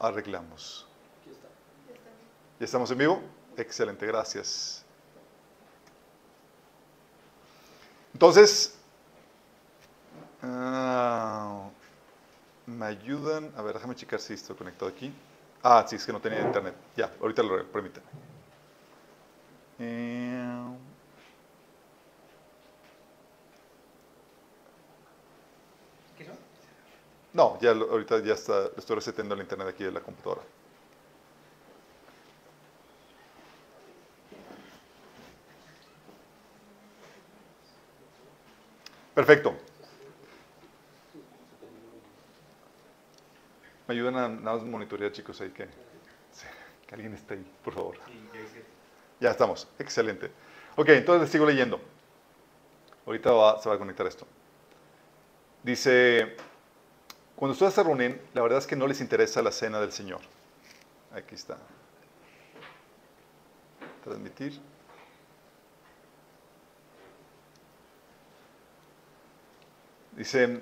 arreglamos? ¿Ya estamos en vivo? Excelente, gracias. Entonces, ah, me ayudan. A ver, déjame checar si estoy conectado aquí. Ah, sí, es que no tenía internet. Ya, ahorita lo permiten. Eh, no, ya lo- ahorita ya está, estoy reseteando el internet aquí de la computadora. Perfecto. Me ayudan a nada más monitorear, chicos, ahí que, que alguien esté ahí, por favor. Ya estamos, excelente. Ok, entonces les sigo leyendo. Ahorita va- se va a conectar esto. Dice, cuando ustedes se reúnen, la verdad es que no les interesa la cena del Señor. Aquí está. Transmitir. Dice,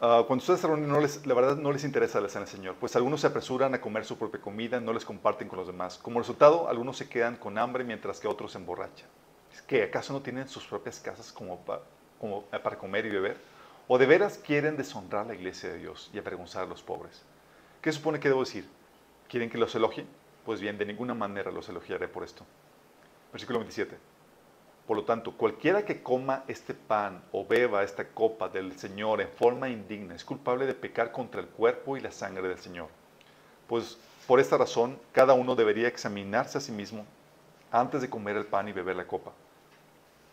ah, cuando ustedes se reúnen, no les- la verdad no les interesa la cena del Señor, pues algunos se apresuran a comer su propia comida, no les comparten con los demás. Como resultado, algunos se quedan con hambre mientras que otros se emborrachan. ¿Es que acaso no tienen sus propias casas como, pa- como para comer y beber? ¿O de veras quieren deshonrar la iglesia de Dios y avergonzar a los pobres? ¿Qué supone que debo decir? ¿Quieren que los elogie? Pues bien, de ninguna manera los elogiaré por esto. Versículo 27. Por lo tanto, cualquiera que coma este pan o beba esta copa del Señor en forma indigna es culpable de pecar contra el cuerpo y la sangre del Señor. Pues por esta razón, cada uno debería examinarse a sí mismo antes de comer el pan y beber la copa.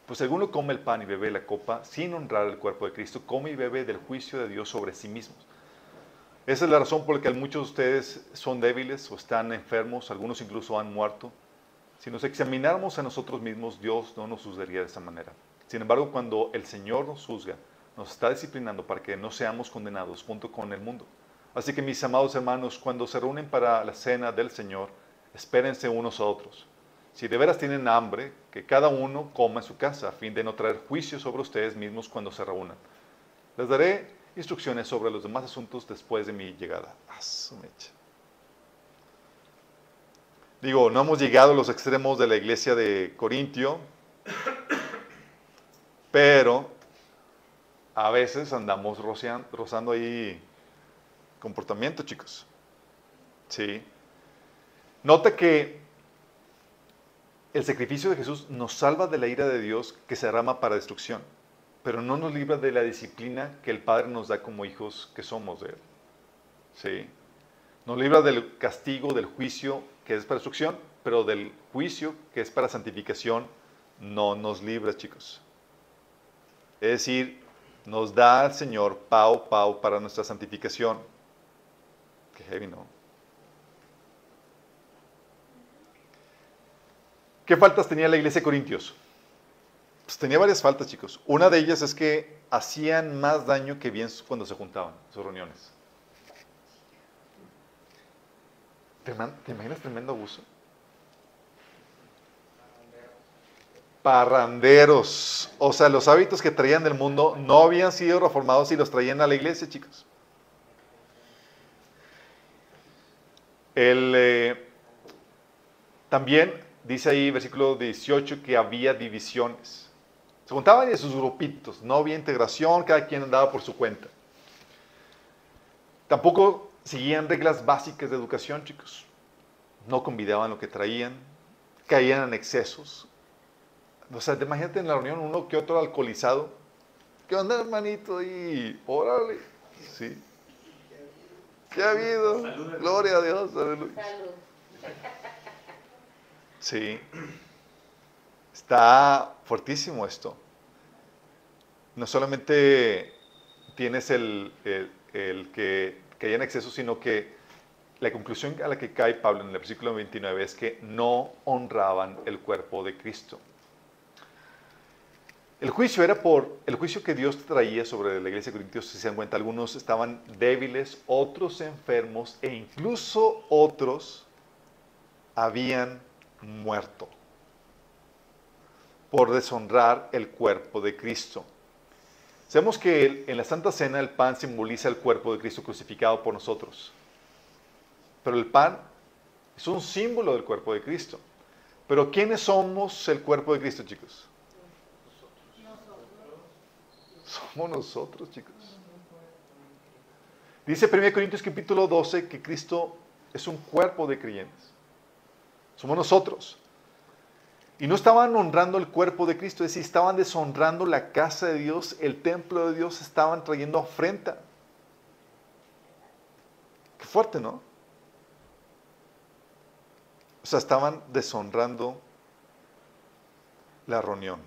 Pues alguno come el pan y bebe la copa sin honrar el cuerpo de Cristo, come y bebe del juicio de Dios sobre sí mismos. Esa es la razón por la que muchos de ustedes son débiles o están enfermos, algunos incluso han muerto. Si nos examináramos a nosotros mismos, Dios no nos juzgaría de esa manera. Sin embargo, cuando el Señor nos juzga, nos está disciplinando para que no seamos condenados junto con el mundo. Así que mis amados hermanos, cuando se reúnen para la cena del Señor, espérense unos a otros. Si de veras tienen hambre, que cada uno coma en su casa, a fin de no traer juicio sobre ustedes mismos cuando se reúnan. Les daré instrucciones sobre los demás asuntos después de mi llegada. Ah, su mecha. Digo, no hemos llegado a los extremos de la iglesia de Corintio, pero a veces andamos rozando ahí comportamiento, chicos. Sí. Nota que el sacrificio de Jesús nos salva de la ira de Dios que se derrama para destrucción, pero no nos libra de la disciplina que el Padre nos da como hijos que somos de Él. ¿Sí? Nos libra del castigo, del juicio que es para destrucción, pero del juicio que es para santificación no nos libra, chicos. Es decir, nos da al Señor pau, pau para nuestra santificación. Qué heavy, ¿no? ¿Qué faltas tenía la iglesia de Corintios? Pues tenía varias faltas, chicos. Una de ellas es que hacían más daño que bien cuando se juntaban, sus reuniones. ¿Te, imaginas tremendo abuso? Parranderos. O sea, los hábitos que traían del mundo no habían sido reformados y los traían a la iglesia, chicos. El, eh, también dice ahí, versículo 18, que había divisiones. Se juntaban en sus grupitos, no había integración, cada quien andaba por su cuenta. Tampoco seguían reglas básicas de educación, chicos. No convidaban lo que traían, caían en excesos. O sea, te imagínate en la reunión uno que otro alcoholizado. ¿Qué onda, hermanito? Y órale. Sí. ¿Qué ha habido? Gloria a Dios. aleluya. Salud. Sí. Está fuertísimo esto. No solamente tienes el, el- que, que en exceso, sino que la conclusión a la que cae Pablo en el versículo 29 es que no honraban el cuerpo de Cristo. El juicio era por el juicio que Dios traía sobre la iglesia de Corintios, si se dan cuenta, algunos estaban débiles, otros enfermos e incluso otros habían muerto por deshonrar el cuerpo de Cristo. Sabemos que en la Santa Cena el pan simboliza el cuerpo de Cristo crucificado por nosotros. Pero el pan es un símbolo del cuerpo de Cristo. Pero ¿quiénes somos el cuerpo de Cristo, chicos? Somos nosotros, chicos. Dice 1 Corintios capítulo 12 que Cristo es un cuerpo de creyentes. Somos nosotros. Y no estaban honrando el cuerpo de Cristo, es decir, estaban deshonrando la casa de Dios, el templo de Dios, estaban trayendo afrenta. Qué fuerte, ¿no? O sea, estaban deshonrando la reunión.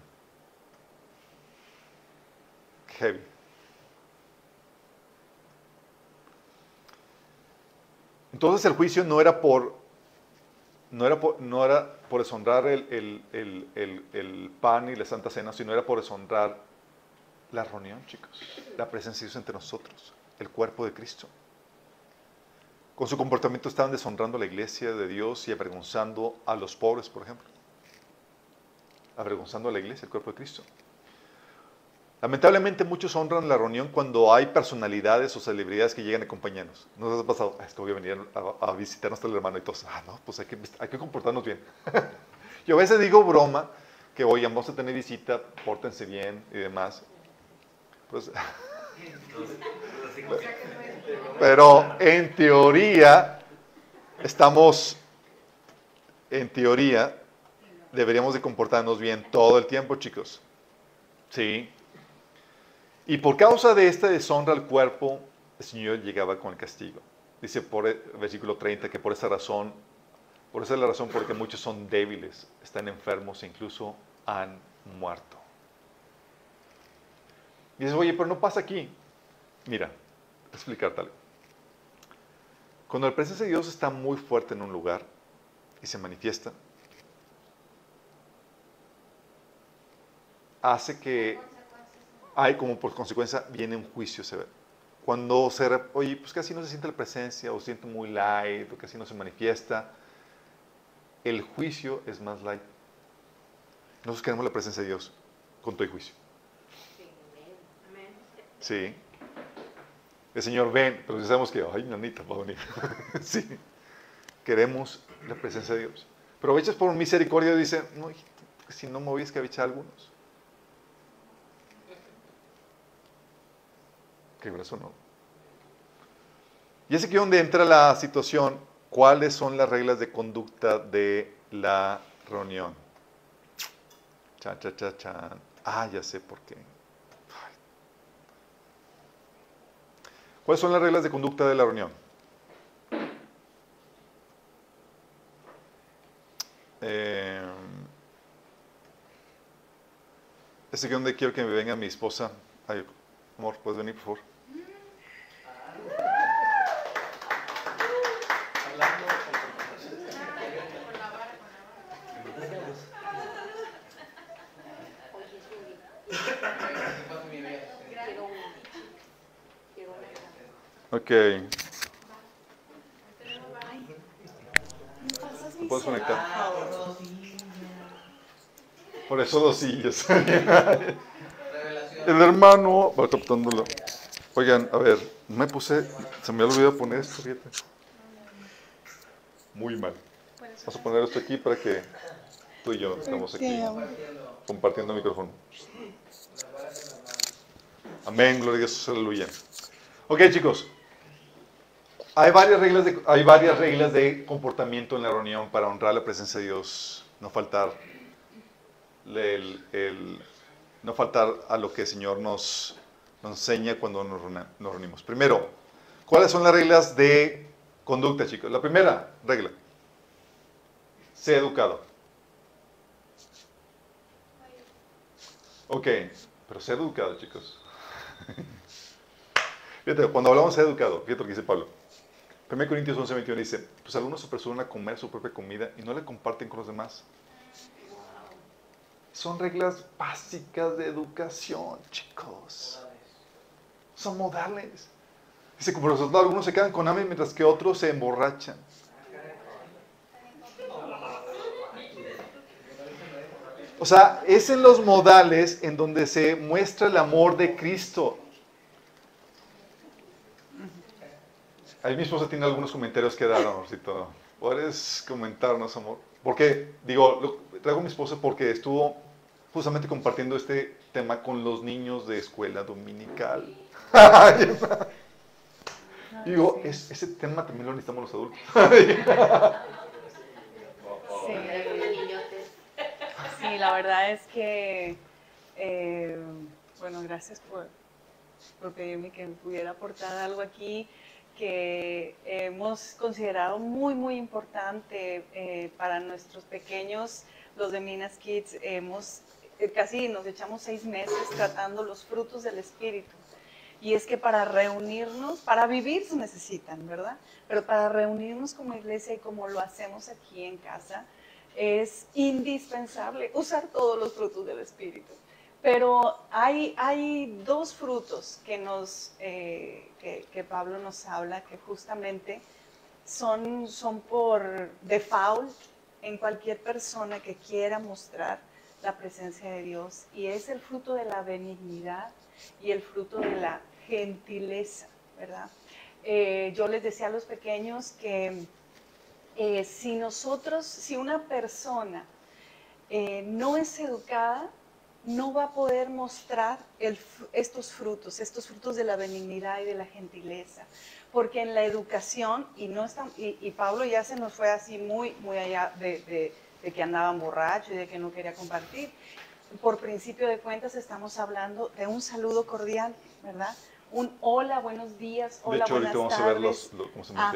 Heavy. Entonces el juicio no era por, no era por, no era por deshonrar el, el- el- el- pan y la Santa Cena, sino era por deshonrar la reunión, chicos. La presencia de Dios entre nosotros, el cuerpo de Cristo. Con su comportamiento estaban deshonrando a la iglesia de Dios y avergonzando a los pobres, por ejemplo. Avergonzando a la iglesia, el cuerpo de Cristo. Lamentablemente muchos honran la reunión cuando hay personalidades o celebridades que llegan a acompañarnos. ¿No les ha pasado? "Ah, Es que voy a venir a, a visitarnos al hermano y todos, ah, no, pues hay que, hay que comportarnos bien. Yo a veces digo broma, que oigan, vamos a tener visita, pórtense bien y demás. Pues, pero en teoría, estamos, en teoría, deberíamos de comportarnos bien todo el tiempo, chicos. Sí. Y por causa de esta deshonra al cuerpo, el Señor llegaba con el castigo. Dice por el versículo 30 que por esa razón, por esa es la razón por que muchos son débiles, están enfermos e incluso han muerto. Y dices, oye, pero no pasa aquí. Mira, explicarte algo. Cuando la presencia de Dios está muy fuerte en un lugar y se manifiesta, hace que hay como por consecuencia viene un juicio severo. Cuando se, oye, pues casi no se siente la presencia o siente muy light o casi no se manifiesta, el juicio es más light. Nosotros queremos la presencia de Dios con todo y juicio. Sí. El Señor ven, pero si sabemos que, ay, nanita, va a venir. sí. Queremos la presencia de Dios. Pero a veces por misericordia dice, no, si no me escabechar a algunos. Qué grueso, ¿no? Y es aquí donde entra la situación, ¿cuáles son las reglas de conducta de la reunión? Chan, chan, chan, chan. Ah, ya sé por qué. ¿Cuáles son las reglas de conducta de la reunión? Eh, es aquí donde quiero que me venga mi esposa. Ay, amor, ¿puedes venir, por favor? Ok. ¿Lo puedes conectar? Por eso dos sillas. El hermano va captándolo. Oigan, a ver, me puse, se me olvidó poner esto, fíjate. Muy mal. Vamos a poner esto aquí para que tú y yo estemos aquí compartiendo el micrófono. Amén, gloria a Dios, aleluya. Ok, chicos. Hay varias, reglas de, hay varias reglas de comportamiento en la reunión para honrar la presencia de Dios. No faltar, el- el- no faltar a lo que el Señor nos, nos enseña cuando nos, nos reunimos. Primero, ¿cuáles son las reglas de conducta, chicos? La primera regla, sé educado. Ok, pero sé educado, chicos. Fíjate, cuando hablamos de educado, fíjate lo que dice Pablo. 1 Corintios 11, 21 dice, pues algunos se apresuran a comer su propia comida y no la comparten con los demás. Son reglas básicas de educación, chicos. Son modales. Dice, como resultado, algunos se quedan con hambre mientras que otros se emborrachan. O sea, es en los modales en donde se muestra el amor de Cristo. Ahí mi esposa tiene algunos comentarios que dar, amorcito. ¿Puedes comentarnos, amor? Porque, digo, lo, traigo a mi esposa porque estuvo justamente compartiendo este tema con los niños de escuela dominical. digo, es, ese tema también lo necesitamos los adultos. sí. sí, la verdad es que, eh, bueno, gracias por, por pedirme que pudiera aportar algo aquí que hemos considerado muy, muy importante eh, para nuestros pequeños, los de Minas Kids. Hemos, eh, casi nos echamos seis meses tratando los frutos del Espíritu. Y es que para reunirnos, para vivir se necesitan, ¿verdad? Pero para reunirnos como iglesia y como lo hacemos aquí en casa, es indispensable usar todos los frutos del Espíritu. Pero hay, dos frutos eh, que, Pablo nos habla, que justamente son, son por default en cualquier persona que quiera mostrar la presencia de Dios. Y es el fruto de la benignidad y el fruto de la gentileza, ¿verdad? Eh, yo les decía a los pequeños que eh, si nosotros, si una persona no es educada, no va a poder mostrar estos frutos, estos frutos de la benignidad y de la gentileza. Porque en la educación, y, no y, Pablo ya se nos fue así muy, muy allá de, que andaban borrachos y de que no quería compartir. Por principio de cuentas estamos hablando de un saludo cordial, ¿verdad? Un hola, buenos días, hola, de hecho, buenas ahorita vamos a ver los, cómo se ah,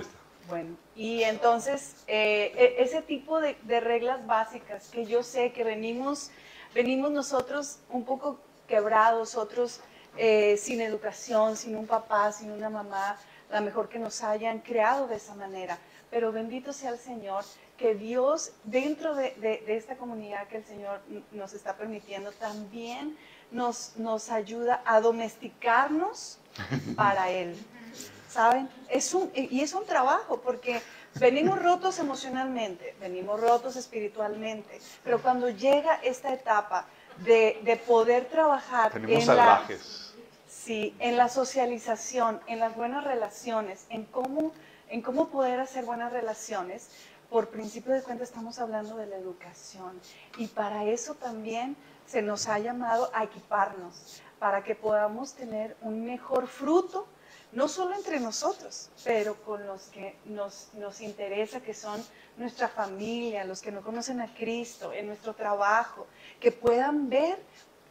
bueno, y entonces eh, e, ese tipo de, de reglas básicas que yo sé que venimos venimos nosotros un poco quebrados, otros eh, sin educación, sin un papá, sin una mamá, la mejor que nos hayan creado de esa manera. Pero bendito sea el Señor, que Dios dentro de, esta comunidad que el Señor nos está permitiendo también nos, nos ayuda a domesticarnos para Él. ¿Saben? Y es un trabajo porque Venimos rotos emocionalmente, venimos rotos espiritualmente, pero cuando llega esta etapa de, poder trabajar en la, sí, en la socialización, en las buenas relaciones, en cómo, en cómo poder hacer buenas relaciones, por principio de cuenta estamos hablando de la educación. Y para eso también se nos ha llamado a equiparnos, para que podamos tener un mejor fruto no solo entre nosotros, pero con los que nos, nos, interesa, que son nuestra familia, los que no conocen a Cristo, en nuestro trabajo, que puedan ver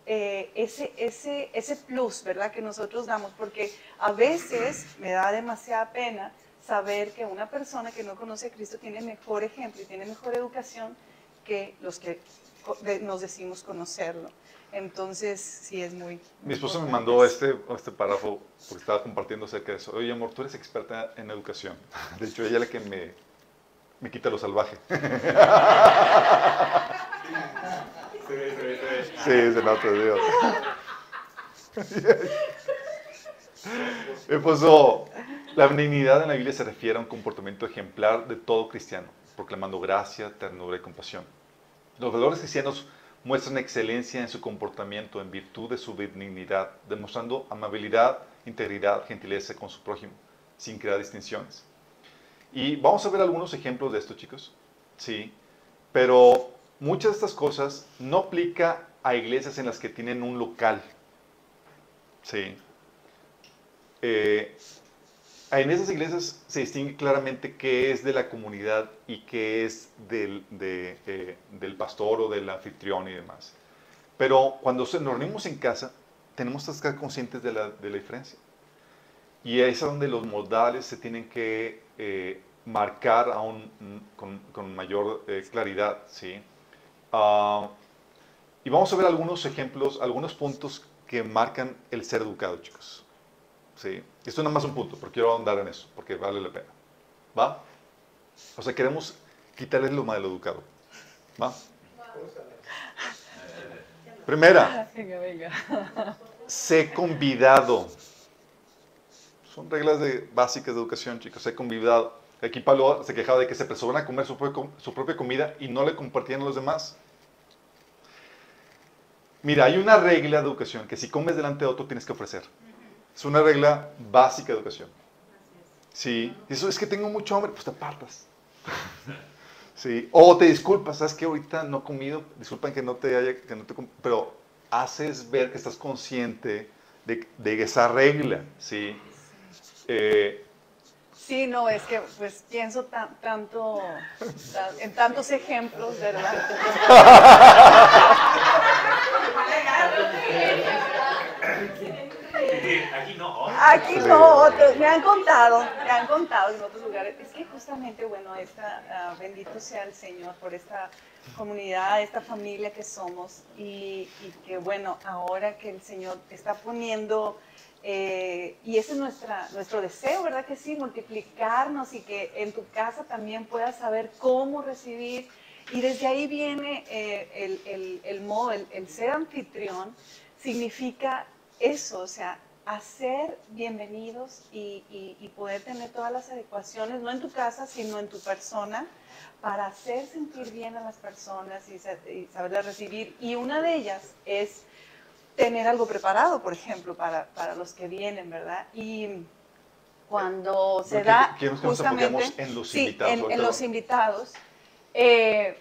eh, ese, ese, ese plus, ¿verdad?, que nosotros damos, porque a veces me da demasiada pena saber que una persona que no conoce a Cristo tiene mejor ejemplo y tiene mejor educación que los que nos decimos conocerlo. Entonces, sí es muy... Mi esposa me mandó este, este párrafo porque estaba compartiendo acerca de eso. Oye, amor, tú eres experta en educación. De hecho, ella es la que me, me quita lo salvaje. Sí, se nota, Dios. Me puso, la benignidad en la Biblia se refiere a un comportamiento ejemplar de todo cristiano, proclamando gracia, ternura y compasión. Los valores cristianos muestran excelencia en su comportamiento en virtud de su benignidad, demostrando amabilidad, integridad, gentileza con su prójimo, sin crear distinciones. Y vamos a ver algunos ejemplos de esto, chicos. Sí, pero muchas de estas cosas no aplica a iglesias en las que tienen un local. Sí. Eh, en esas iglesias se distingue claramente qué es de la comunidad y qué es del, eh, del pastor o del anfitrión y demás. Pero cuando nos reunimos en casa, tenemos que estar conscientes de la, de la diferencia. Y es donde los modales se tienen que eh, marcar aún con, con mayor eh, claridad. ¿sí? Ah, y vamos a ver algunos ejemplos, algunos puntos que marcan el ser educado, chicos. ¿sí? Esto es nada más un punto, pero quiero ahondar en eso, porque vale la pena. ¿Va? O sea, queremos quitarles lo mal educado. ¿Va? Primera, sé convidado. Son reglas de, básicas de educación, chicos. Sé convidado. Aquí Pablo se quejaba de que se apresuraban a comer su, su propia comida y no le compartían los demás. Mira, hay una regla de educación que si comes delante de otro tienes que ofrecer. Es una regla básica de educación. Sí, eso es que tengo mucho hambre, pues te apartas. Sí, o te disculpas, sabes que ahorita no he comido, disculpan que no te haya, que no te, pero haces ver que estás consciente de, de esa regla, ¿sí? Eh, Sí, no, es que pues pienso tan, tanto, tan- en tantos ejemplos, ¿verdad? Aquí no. Aquí no, otros, me han contado, me han contado en otros lugares. Es que justamente, bueno, esta, ah, bendito sea el Señor por esta comunidad, esta familia que somos y, y que, bueno, ahora que el Señor está poniendo, eh, y ese es nuestra, nuestro deseo, ¿verdad que sí? Multiplicarnos y que en tu casa también puedas saber cómo recibir. Y desde ahí viene eh, el, el, el modo, el, el ser anfitrión, significa eso, o sea, hacer bienvenidos y, y- y poder tener todas las adecuaciones, no en tu casa, sino en tu persona, para hacer sentir bien a las personas y, sa- y saberlas recibir. Y una de ellas es tener algo preparado, por ejemplo, para, para los que vienen, ¿verdad? Y cuando se Porque da que nos justamente en los sí, invitados, en- en los lo- invitados, eh,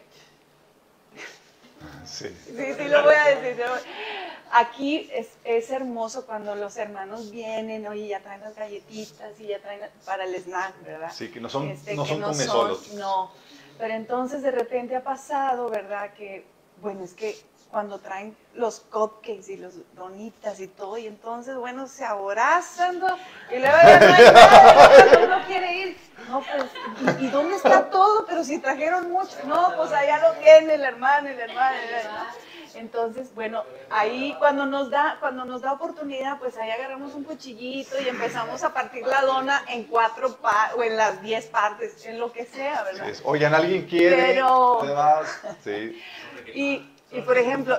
sí. Sí, sí, lo voy a decir. lo voy- Aquí es, es hermoso cuando los hermanos vienen, oye, ya traen las galletitas y ya traen para el snack, ¿verdad? Sí, que no son, Este, no son no come son- solos. No, pero entonces de repente ha pasado, ¿verdad? Que, bueno, es que cuando traen los cupcakes y los donitas y todo, y entonces, bueno, se abrazan, ¿no? y luego ya no hay nada, uno quiere ir, no, pues, ¿y, y dónde está todo? Pero si trajeron mucho, no, pues allá lo tiene el hermano hermana. y la hermana. Entonces, bueno, ahí cuando nos da, cuando nos da oportunidad, pues ahí agarramos un cuchillito y empezamos a partir la dona en cuatro pa- o en las diez partes, en lo que sea, Sí, ¿verdad? es, Oigan, ¿alguien quiere? Pero- ¿Te vas? Sí. Y, y por ejemplo,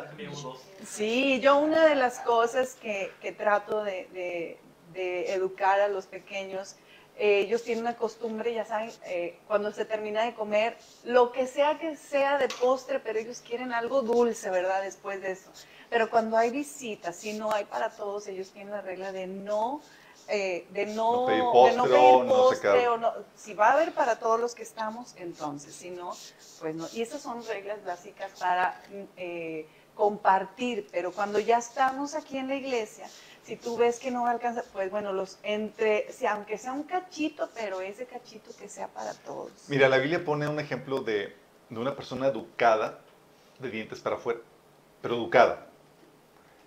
sí, yo una de las cosas que, que trato de, de- de educar a los pequeños, eh, ellos tienen una costumbre, ya saben, eh, cuando se termina de comer, lo que sea que sea de postre, pero ellos quieren algo dulce, ¿verdad? Después de eso. Pero cuando hay visitas, si no hay para todos, ellos tienen la regla de no... eh, de no, No pedir de no postre pedir o no sé postre o no- si va a haber para todos los que estamos, entonces, si no, pues no. Y esas son reglas básicas para mm, eh, compartir, pero cuando ya estamos aquí en la iglesia, si tú ves que no alcanza, pues bueno, los entre, si, aunque sea un cachito, pero ese cachito que sea para todos. Mira, la Biblia pone un ejemplo de, de una persona educada de dientes para afuera, pero educada.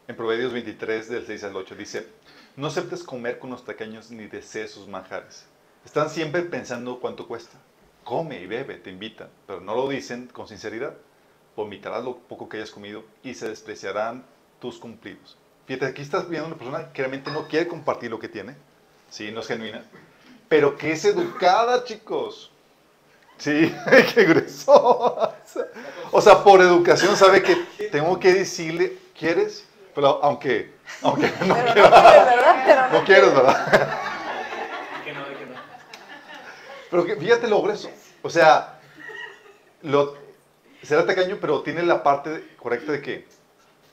En Proverbios 23, del 6 al 8, dice, no aceptes comer con los tacaños ni desees sus manjares. Están siempre pensando cuánto cuesta. Come y bebe, te invitan, pero no lo dicen con sinceridad. Vomitarás lo poco que hayas comido y se despreciarán tus cumplidos. Fíjate, aquí estás viendo una persona que realmente no quiere compartir lo que tiene, sí, no es genuina, pero que es educada, chicos. Sí, qué grueso. O sea, por educación sabe que tengo que decirle, ¿quieres? Pero aunque, aunque no, Pero no quiera- quieres, ¿verdad? Pero no quieres, ¿verdad? Que no, que no. Pero que, fíjate lo grueso. O sea, lo, será tacaño, pero tiene la parte correcta de que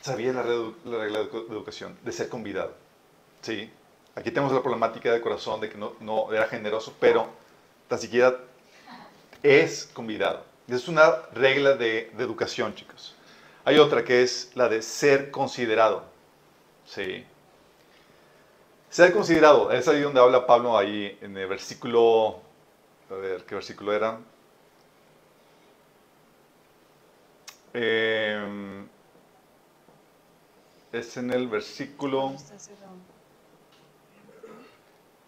sabía la, la regla de edu- de educación, de ser convidado. Sí. Aquí tenemos la problemática de corazón de que no, no era generoso, pero tan siquiera es convidado. Es una regla de, de educación, chicos. Hay otra que es la de ser considerado. Sí. Ser considerado, es ahí donde habla Pablo ahí en el versículo, a ver, ¿qué versículo era? Eh, es en el versículo,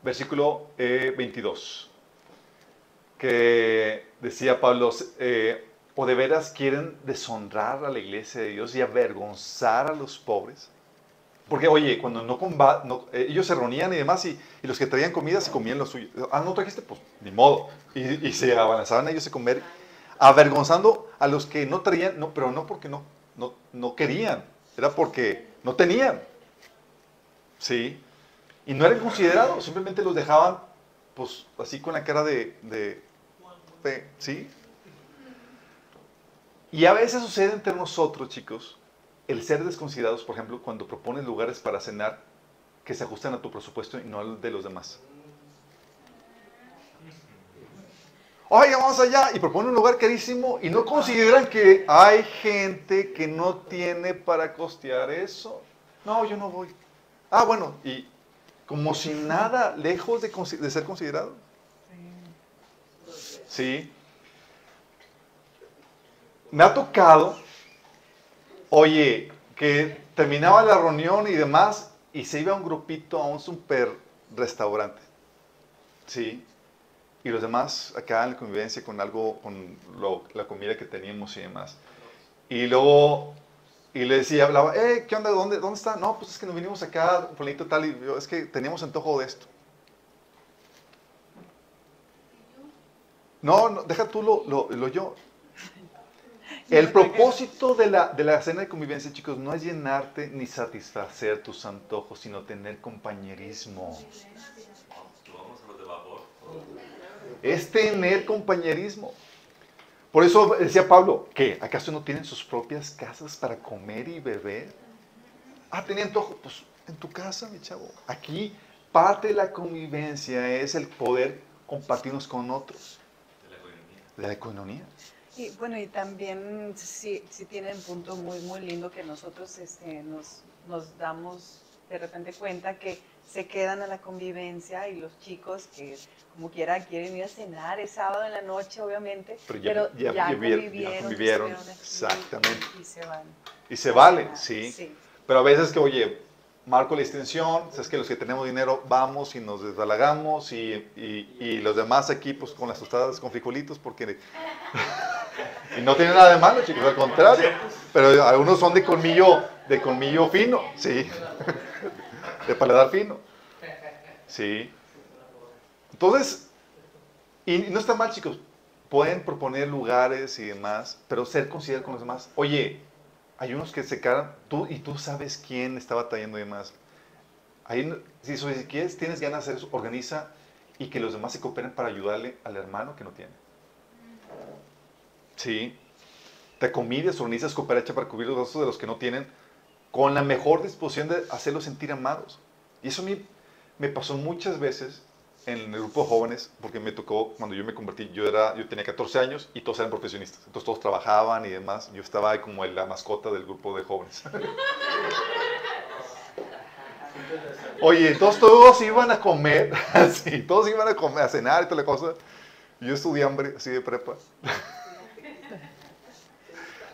versículo eh, 22, que decía Pablo, eh, ¿o de veras quieren deshonrar a la iglesia de Dios y avergonzar a los pobres? Porque, oye, cuando no, comba- no- eh, ellos se reunían y demás, y, y los que traían comida se comían lo suyo. Ah, no trajiste, pues ni modo. Y, y se abalanzaban ellos a comer, avergonzando a los que no traían, no, pero no porque no, no, no querían, era porque no tenían. ¿Sí? Y no eran considerados, simplemente los dejaban, pues, así con la cara de, ¿sí? Y a veces sucede entre nosotros, chicos, el ser desconsiderados, por ejemplo, cuando propones lugares para cenar que se ajustan a tu presupuesto y no al de los demás. Oye, vamos allá y proponen un lugar carísimo y no consideran que hay gente que no tiene para costear eso. No, yo no voy. Ah, bueno, y como si nada, lejos de, ser considerado. Sí. Me ha tocado, oye, que terminaba la reunión y demás y se iba un grupito a un super restaurante. Sí. Y los demás acá en la convivencia con algo, con lo- la comida que teníamos y demás. Y luego, y le decía, hablaba, eh, ¿qué onda? ¿Dónde, ¿Dónde está? No, pues es que nos vinimos acá, planito tal, y yo, es que teníamos antojo de esto. No, no, deja tú lo, lo, lo yo. El propósito de la, de la cena de convivencia, chicos, no es llenarte ni satisfacer tus antojos, sino tener compañerismo. Vamos a los de vapor. Es tener compañerismo. Por eso decía Pablo, ¿qué? ¿Acaso no tienen sus propias casas para comer y beber? Ah, tenía antojo. Pues en tu casa, mi chavo. Aquí parte de la convivencia es el poder compartirnos con otros. De la economía. De la. Y bueno, y también sí, sí tienen un punto muy, muy lindo que nosotros este, nos, nos damos de repente cuenta que se quedan a la convivencia y los chicos que como quiera quieren ir a cenar, es sábado en la noche obviamente, Pero pero ya- ya, ya vivieron- ya convivieron, exactamente. Y, se van. Y se vale, Ah, sí. sí. Pero a veces que, oye, marco la extensión, sabes que los que tenemos dinero vamos y nos desbalagamos y, y- y los demás aquí pues con las tostadas con frijolitos porque... y no tiene nada de malo, chicos, al contrario. Pero algunos son de colmillo, de colmillo fino, sí. de paladar fino. Sí. Entonces, y no está mal, chicos. Pueden proponer lugares y demás, pero ser considerados con los demás. Oye, hay unos que se quedan, tú y tú sabes quién está batallando y demás. Un- si, si quieres, tienes ganas de hacer eso, organiza y que los demás se cooperen para ayudarle al hermano que no tiene. Sí. Te comides, organizas cooperacha para cubrir los gastos de los que no tienen, con la mejor disposición de hacerlos sentir amados. Y eso a mí me pasó muchas veces en el grupo de jóvenes, porque me tocó, cuando yo me convertí, yo, era, yo tenía 14 años y todos eran profesionistas. Entonces todos trabajaban y demás. Yo estaba como la mascota del grupo de jóvenes. Oye, entonces todos iban a comer, así, todos iban a comer, a cenar y toda la cosa. Yo estudié hambre, así de prepa.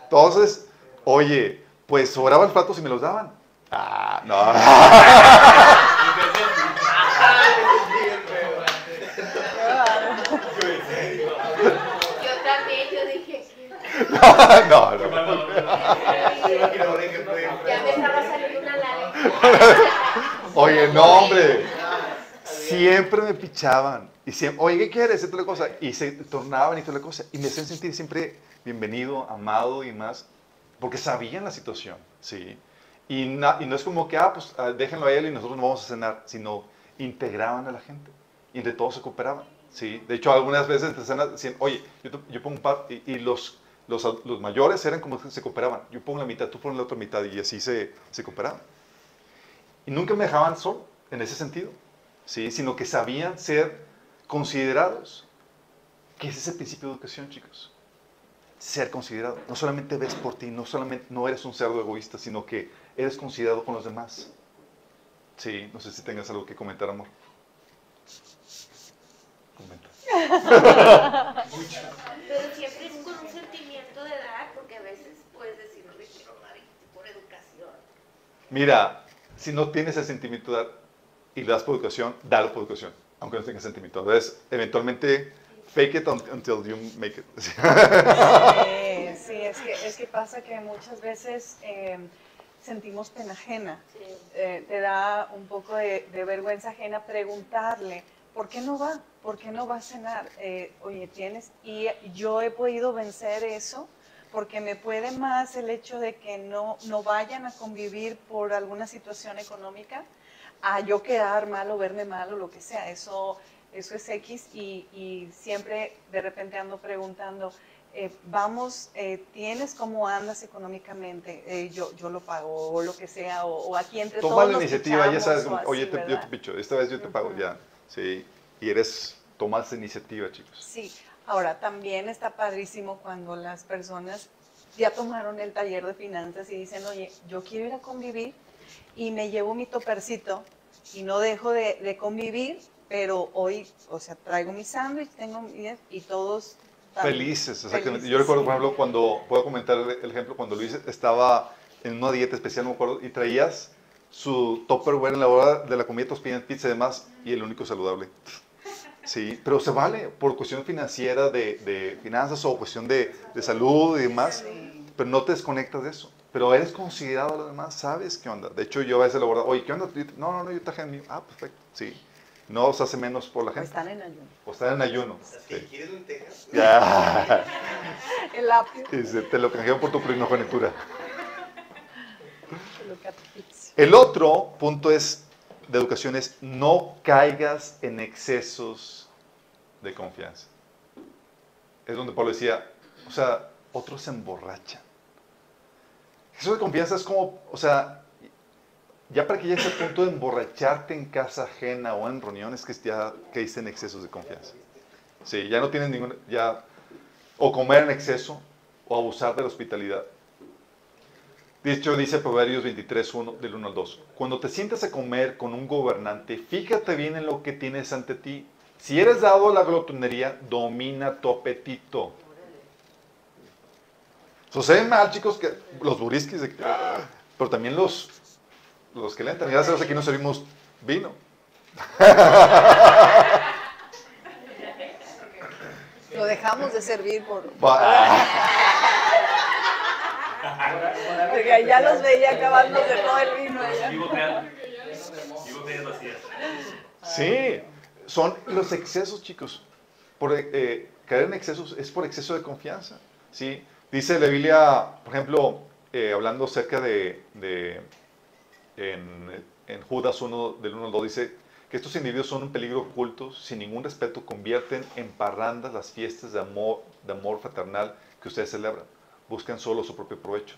Entonces, oye, pues sobraban platos y me los daban. Ah, no. Yo también, yo dije, no, no. ya me estaba saliendo una. Oye, no, hombre. Siempre me pichaban. Y siempre, oye, ¿qué quieres? Y toda la cosa. Y se tornaban y toda la cosa. Y me hacían sentir siempre bienvenido, amado y más. Porque sabían la situación, ¿sí? Y, na- y no es como que, ah, pues ah, déjenlo a él y nosotros no vamos a cenar, sino integraban a la gente. Y entre todos se cooperaban, ¿sí? De hecho, algunas veces entre cenas decían, oye, yo, yo pongo un par, y, y los, los, los mayores eran como que se cooperaban. Yo pongo la mitad, tú pones la otra mitad, y así se, se cooperaban. Y nunca me dejaban solo, en ese sentido, ¿sí? Sino que sabían ser considerados. Que es el principio de educación, chicos ser considerado. No solamente ves por ti, no solamente no eres un cerdo egoísta, sino que eres considerado con los demás. Sí, no sé si tengas algo que comentar, amor. Comenta. Pero siempre es con un sentimiento de dar, porque a veces puedes decir, no le quiero dar por educación. Mira, si no tienes el sentimiento de dar y le das por educación, dalo por educación, aunque no tengas sentimiento. Entonces, eventualmente, fake it un- until you make it. Sí, sí, es que, es que pasa que muchas veces eh, sentimos pena ajena. Sí. Eh, te da un poco de, de vergüenza ajena preguntarle, ¿por qué no va? ¿Por qué no va a cenar? Eh, oye, tienes, y yo he podido vencer eso porque me puede más el hecho de que no, no vayan a convivir por alguna situación económica a yo quedar mal o verme mal o lo que sea. Eso, eso es X y, y siempre de repente ando preguntando, eh, vamos, eh, tienes cómo andas económicamente, eh, yo, yo lo pago, o lo que sea, o, o aquí entre Toma todos la iniciativa, ya pichamos, sabes, como, así, oye, te- yo te picho, esta vez yo te pago, Ujú. ya. Sí, y eres, tomas iniciativa, chicos. Sí, ahora también está padrísimo cuando las personas ya tomaron el taller de finanzas y dicen, oye, yo quiero ir a convivir y me llevo mi topercito y no dejo de, de convivir, pero hoy, o sea, traigo mi sándwich, tengo mi- y todos Felices, exactamente. felices, Yo recuerdo, por ejemplo, cuando, puedo comentar el ejemplo, cuando Luis estaba en una dieta especial, no me acuerdo, y traías su Tupperware en la hora de la comida, pidiendo pizza y demás, y el único saludable. Sí, pero se vale por cuestión financiera, de, de finanzas o cuestión de, de salud y demás, pero no te desconectas de eso. Pero eres considerado a lo demás, sabes qué onda. De hecho, yo a veces lo guardo, oye, ¿qué onda? No, no, no, yo traje el mío. Ah, perfecto, sí. No os hace menos por la O gente. están en ayuno. O están en ayuno. Sí. ¿quieres lentejas? Ya. El apio, te lo canjean por tu primogenitura. El otro punto es, de educación es no caigas en excesos de confianza. Es donde Pablo decía, o sea, otros se emborrachan. Eso de confianza es como, o sea, ya para que llegues al punto de emborracharte en casa ajena o en reuniones que ya caíste en excesos de confianza. Sí, ya no tienes ningún, ya, o comer en exceso, o abusar de la hospitalidad. De hecho, dice Proverbios 23, 1, del 1 al 2. Cuando te sientas a comer con un gobernante, fíjate bien en lo que tienes ante ti. Si eres dado a la glotonería, domina tu apetito. Sucede mal, chicos, que los burisquis, de que- pero también los, los que leen. También gracias aquí nos servimos vino. Lo dejamos de servir por... Porque ya los veía acabándose todo el vino. Sí, son los excesos, chicos. Por, eh, caer en excesos es por exceso de confianza. ¿sí? Dice la Biblia, por ejemplo, eh, hablando acerca de, de- en, Judas 1, del 1 al 2, dice que estos individuos son un peligro oculto, sin ningún respeto, convierten en parrandas las fiestas de amor, de amor fraternal que ustedes celebran. Buscan solo su propio provecho.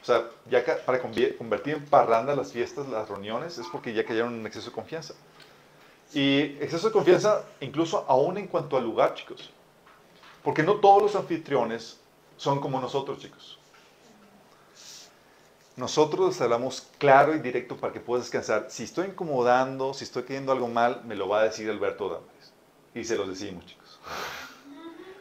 O sea, ya para convertir en parranda las fiestas, las reuniones, es porque ya cayeron en exceso de confianza. Y exceso de confianza incluso aún en cuanto al lugar, chicos. Porque no todos los anfitriones son como nosotros, chicos. Nosotros hablamos claro y directo para que puedas descansar. Si estoy incomodando, si estoy queriendo algo mal, me lo va a decir Alberto Damares. Y se los decimos, chicos.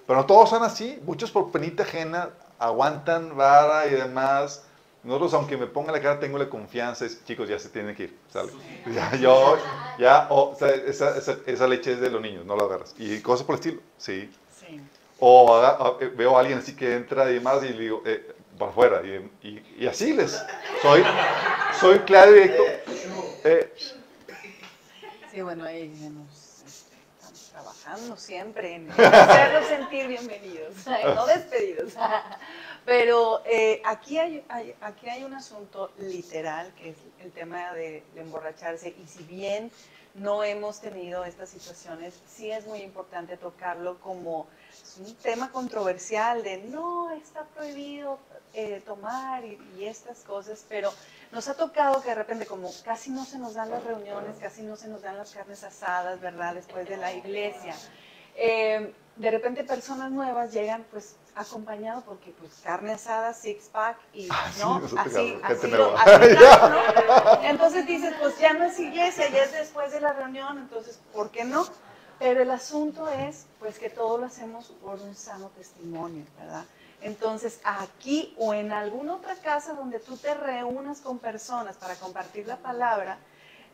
Pero no todos son así. Muchos por penita ajena aguantan vara y demás. Nosotros, aunque me ponga la cara, tengo la confianza. Es, chicos, ya se tienen que ir. ¿sale? Ya, yo, ya, oh, o sea, esa, esa- esa leche es de los niños, no la agarras. Y cosas por el estilo, sí. Sí. O haga- eh, veo a alguien así que entra y demás y le digo, eh, para afuera. Y, y- y así les. Soy, soy claro y directo. Eh, Sí, bueno, ahí nos este, estamos trabajando siempre en hacerlos sentir bienvenidos, no despedidos. Pero eh, aquí, hay, hay- aquí hay un asunto literal que es el tema de, de emborracharse y si bien no hemos tenido estas situaciones, sí es muy importante tocarlo como un tema controversial de no, está prohibido eh, tomar y, y estas cosas, pero nos ha tocado que de repente como casi no se nos dan las reuniones, casi no se nos dan las carnes asadas, ¿verdad? Después de la iglesia. eh, de repente personas nuevas llegan pues acompañado porque pues carne asada, six pack y Ah, sí, no, ha así, así, lo- así lo- ¿no? Entonces dices, pues ya no es iglesia, ya es después de la reunión, entonces, ¿por qué no? Pero el asunto es, pues, que todo lo hacemos por un sano testimonio, ¿verdad? Entonces, aquí o en alguna otra casa donde tú te reúnas con personas para compartir la palabra,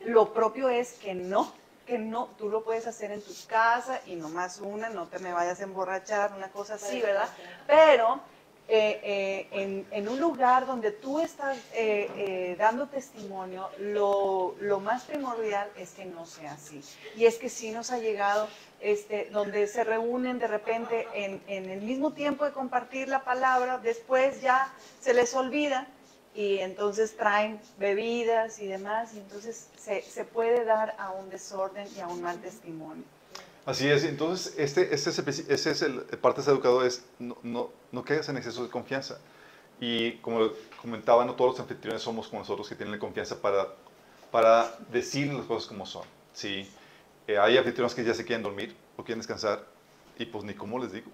lo propio es que no, que no, tú lo puedes hacer en tu casa y nomás una, no te me vayas a emborrachar, una cosa así, ¿verdad? Pero eh, eh, en, en un lugar donde tú estás eh, eh, dando testimonio, lo, lo más primordial es que no sea así. Y es que sí nos ha llegado, este, donde se reúnen de repente en, en el mismo tiempo de compartir la palabra, después ya se les olvida y entonces traen bebidas y demás, y entonces se, se puede dar a un desorden y a un mal testimonio. Así es, entonces este, este es, el, ese es el parte de ser educador, es no, no, no caigas en exceso de confianza. Y como comentaba, no todos los anfitriones somos como nosotros que tienen la confianza para, para decir las cosas como son. ¿sí? Eh, hay anfitriones que ya se quieren dormir o quieren descansar y pues ni cómo les digo.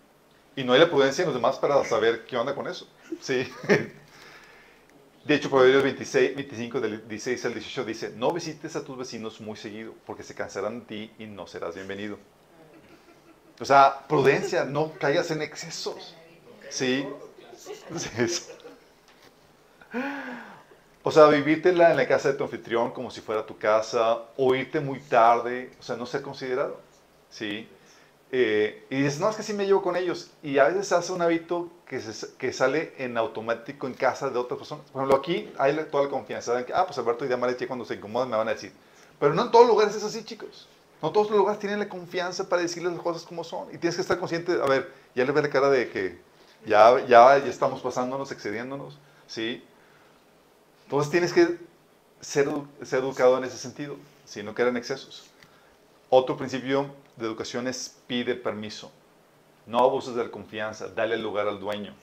Y no hay la prudencia en los demás para saber qué onda con eso. ¿sí? De hecho, Proverbios 26, 25, del 16 al 18 dice, no visites a tus vecinos muy seguido, porque se cansarán de ti y no serás bienvenido. O sea, prudencia, no caigas en excesos. ¿Sí? O sea, vivírtela en la casa de tu anfitrión como si fuera tu casa, o irte muy tarde, o sea, no ser considerado. ¿Sí? Eh, y dices, no, es que sí me llevo con ellos. Y a veces hace un hábito que, que sale en automático en casa de otras personas. Por ejemplo, aquí hay toda la confianza que, ah, pues Alberto y Damareche cuando se incomodan me van a decir. Pero no en todos los lugares es así, chicos. No todos los lugares tienen la confianza para decirles las cosas como son. Y tienes que estar consciente, a ver, ya le ve la cara de que ya, ya, ya estamos pasándonos, excediéndonos, ¿sí? Entonces tienes que ser, ser educado en ese sentido, si no quedan excesos. Otro principio de educación es pide permiso. No abuses de la confianza, dale lugar al dueño.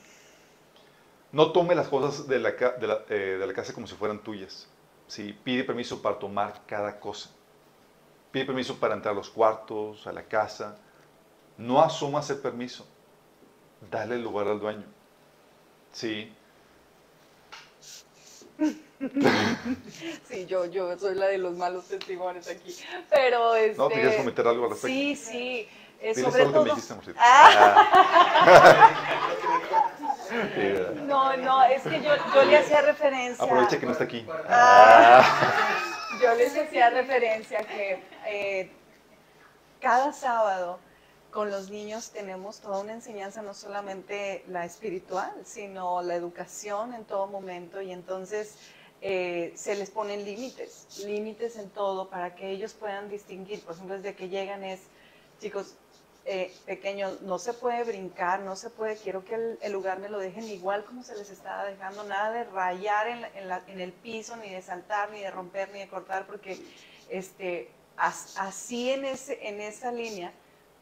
No tome las cosas de la, de la, eh, de la casa como si fueran tuyas. ¿sí? Pide permiso para tomar cada cosa. Pide permiso para entrar a los cuartos, a la casa. No asumas el permiso. Dale lugar al dueño. ¿Sí? Sí, yo, yo soy la de los malos testimonios aquí. Pero este, ¿No? ¿Te quieres comentar algo al respecto? Sí, sí. Eh, sobre todo... que me dijiste, ah. No, no, es que yo, yo le hacía referencia. Aprovecha que no está aquí. Ah. Yo les hacía referencia que eh, cada sábado con los niños tenemos toda una enseñanza, no solamente la espiritual, sino la educación en todo momento y entonces eh, se les ponen límites, límites en todo para que ellos puedan distinguir. Por ejemplo, desde que llegan es, chicos, eh, pequeños, no se puede brincar, no se puede, quiero que el, lugar me lo dejen igual como se les estaba dejando, nada de rayar en, en, el piso, ni de saltar, ni de romper, ni de cortar, porque este, así en, ese, en esa línea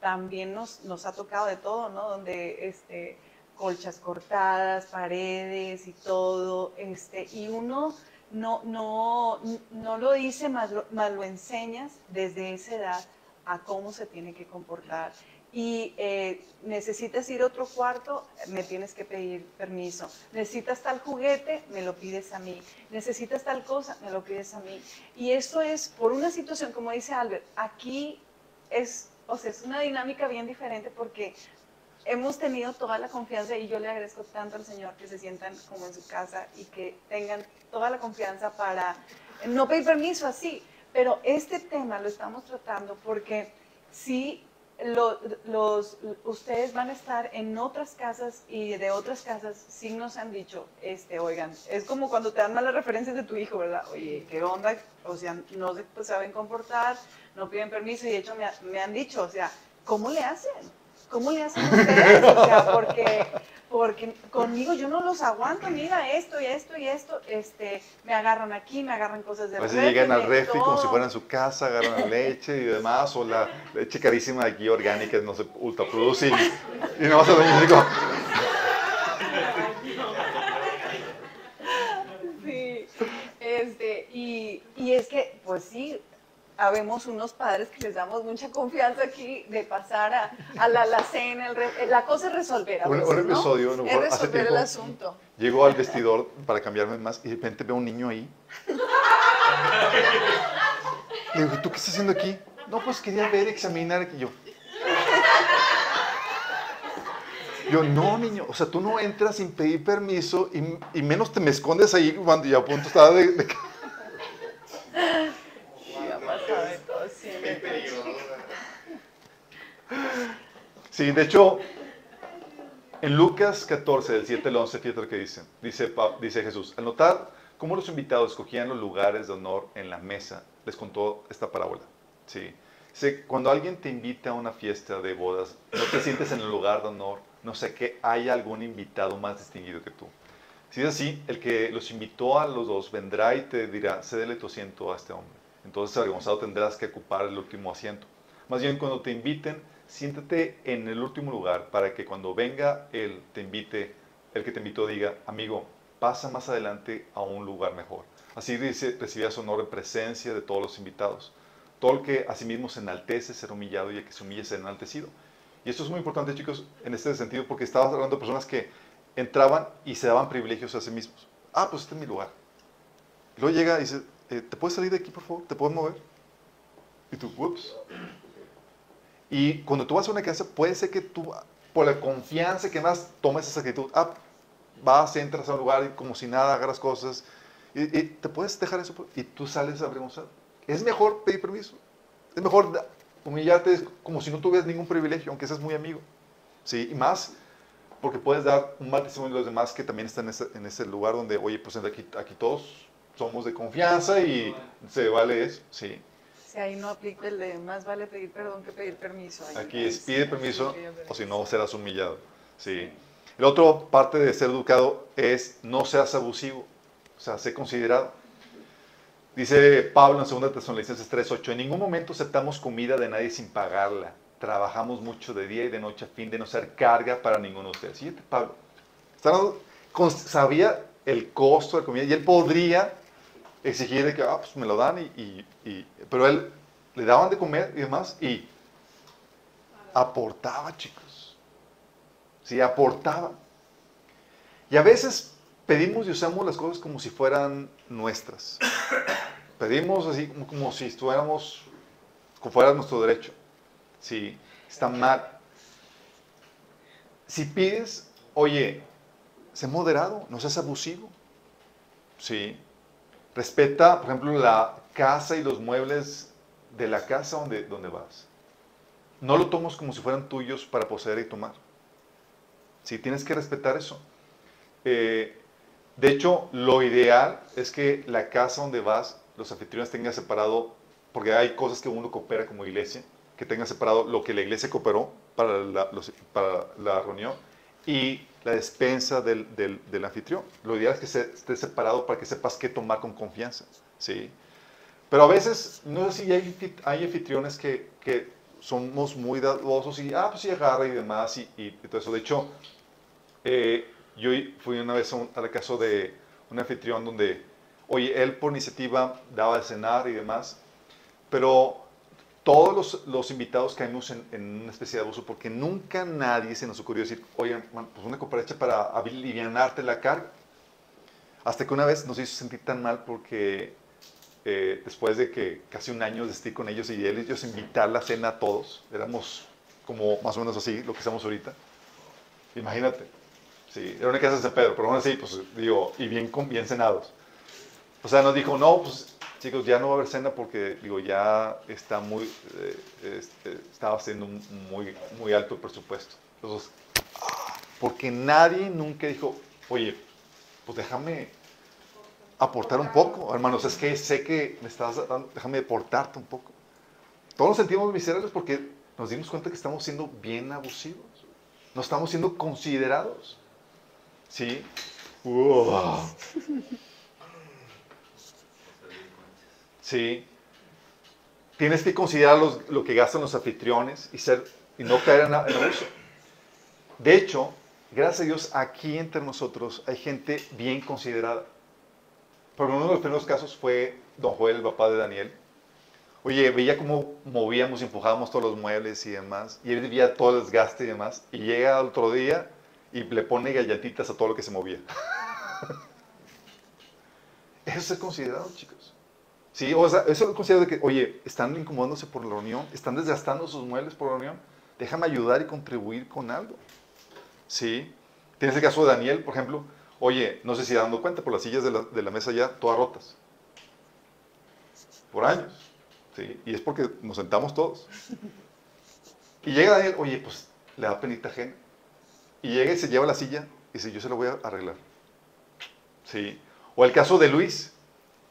también nos, nos ha tocado de todo, ¿no? Donde este, colchas cortadas, paredes y todo, este, y uno no, no, no lo dice, más lo, más lo enseñas desde esa edad a cómo se tiene que comportar. Y eh, necesitas ir a otro cuarto, me tienes que pedir permiso. Necesitas tal juguete, me lo pides a mí. Necesitas tal cosa, me lo pides a mí. Y esto es por una situación, como dice Albert, aquí es o sea, es una dinámica bien diferente porque hemos tenido toda la confianza y yo le agradezco tanto al Señor que se sientan como en su casa y que tengan toda la confianza para no pedir permiso así. Pero este tema lo estamos tratando porque sí los, ustedes van a estar en otras casas y de otras casas sí nos han dicho, este, oigan, es como cuando te dan malas referencias de tu hijo, ¿verdad? Oye, ¿qué onda? O sea, no se saben comportar, no piden permiso y de hecho me, han dicho, o sea, ¿cómo le hacen? ¿Cómo le hacen ustedes? O sea, porque, porque conmigo yo no los aguanto, mira esto y esto y esto, este, me agarran aquí, me agarran cosas de A veces llegan al refri como si fueran su casa, agarran la leche y demás, o la leche carísima de aquí orgánica, no se ultra produce y, no vas a venir digo... Sí, este, y, y es que, pues sí, habemos unos padres que les damos mucha confianza aquí de pasar a, a la alacena, la cosa es resolver. A veces, un, episodio, ¿no? es resolver el asunto. Llego al vestidor para cambiarme más y de repente veo un niño ahí. Le digo, ¿tú qué estás haciendo aquí? No, pues quería ver, examinar. Y yo, yo, no, niño, o sea, tú no entras sin pedir permiso y, y menos te me escondes ahí cuando ya a punto estaba de, de Sí, de hecho, en Lucas 14, del 7 al 11, fíjate lo que dice. Dice, Jesús, al notar cómo los invitados escogían los lugares de honor en la mesa, les contó esta parábola. Sí. Cuando alguien te invita a una fiesta de bodas, no te sientes en el lugar de honor, no sé que haya algún invitado más distinguido que tú. Si es así, el que los invitó a los dos vendrá y te dirá, cédele tu asiento a este hombre. Entonces, avergonzado, tendrás que ocupar el último asiento. Más bien cuando te inviten, siéntate en el último lugar para que cuando venga él te invite, el que te invitó diga, amigo, pasa más adelante a un lugar mejor. Así recibías honor en presencia de todos los invitados. Todo el que a sí se enaltece será humillado y el que se humille será enaltecido. Y esto es muy importante, chicos, en este sentido, porque estabas hablando de personas que entraban y se daban privilegios a sí mismos. Ah, pues este es mi lugar. Luego llega y dice, eh, ¿te puedes salir de aquí, por favor? ¿Te puedes mover? Y tú, ups. Y cuando tú vas a una casa, puede ser que tú, por la confianza que más, tomes esa actitud. Ah, vas, entras a un lugar y como si nada, agarras cosas. Y, te puedes dejar eso y tú sales a avergonzar. Es mejor pedir permiso. Es mejor humillarte como si no tuvieras ningún privilegio, aunque seas muy amigo. ¿Sí? Y más porque puedes dar un mal testimonio a los demás que también están en ese, en ese lugar donde, oye, pues aquí, aquí todos somos de confianza y se vale eso. Sí. Si ahí no aplica el de más vale pedir perdón que pedir permiso. aquí es pide permiso o si no serás humillado. Sí. La otra parte de ser educado es no seas abusivo, o sea, sé considerado. Dice Pablo en 2 Tesalonicenses 3:8, en ningún momento aceptamos comida de nadie sin pagarla. Trabajamos mucho de día y de noche a fin de no ser carga para ninguno de ustedes. Siguiente, Pablo. Sabía el costo de comida y él podría exigir que ah, pues me lo dan, y, y, pero él le daban de comer y demás y aportaba, chicos. Sí, aportaba. Y a veces pedimos y usamos las cosas como si fueran nuestras. Pedimos así como, si estuviéramos, como fuera nuestro derecho. Sí, está mal. Si pides, oye, sé moderado, no seas abusivo. Sí. Respeta, por ejemplo, la casa y los muebles de la casa donde, donde vas. No lo tomes como si fueran tuyos para poseer y tomar. Sí, tienes que respetar eso. Eh, de hecho, lo ideal es que la casa donde vas los anfitriones tengan separado, porque hay cosas que uno coopera como iglesia, que tenga separado lo que la iglesia cooperó para la, para la reunión y la despensa del, del, anfitrión. Lo ideal es que se, esté separado para que sepas qué tomar con confianza. ¿sí? Pero a veces, no sé si hay, hay anfitriones que, que somos muy dadosos y, ah, pues sí, agarra y demás y, y, todo eso. De hecho, eh, yo fui una vez a, la casa de un anfitrión donde Oye, él por iniciativa daba de cenar y demás, pero todos los, invitados caímos en, en, una especie de abuso porque nunca nadie se nos ocurrió decir, oye, pues una cooperacha para alivianarte la carga. Hasta que una vez nos hizo sentir tan mal porque eh, después de que casi un año de estar con ellos y ellos invitar la cena a todos, éramos como más o menos así, lo que estamos ahorita. Imagínate. Sí, era una casa de San Pedro, pero aún así, pues digo, y bien, bien cenados. O sea, nos dijo, no, pues chicos, ya no va a haber cena porque, digo, ya está muy, eh, este, estaba siendo muy, muy alto el presupuesto. Entonces, porque nadie nunca dijo, oye, pues déjame aportar un poco, hermanos, es que sé que me estás dando, déjame aportarte un poco. Todos nos sentimos miserables porque nos dimos cuenta que estamos siendo bien abusivos, no estamos siendo considerados. ¿Sí? ¿sí? Tienes que considerar lo que gastan los anfitriones y, no caer en, en abuso. De hecho, gracias a Dios, aquí entre nosotros hay gente bien considerada. Pero uno de los primeros casos fue don Joel, el papá de Daniel. Oye, veía cómo movíamos y empujábamos todos los muebles y demás. Y él veía todo el desgaste y demás. Y llega otro día y le pone galletitas a todo lo que se movía. Eso es considerado, chicos. Sí, o sea, eso considero de que, oye, están incomodándose por la reunión, están desgastando sus muebles por la reunión, déjame ayudar y contribuir con algo. Sí. Tienes el caso de Daniel, por ejemplo, oye, no sé si dando cuenta, por las sillas de la, de la mesa ya todas rotas. Por años. Sí. Y es porque nos sentamos todos. Y llega Daniel, oye, pues le da penita ajena. Y llega y se lleva la silla y dice, yo se la voy a arreglar. Sí. O el caso de Luis,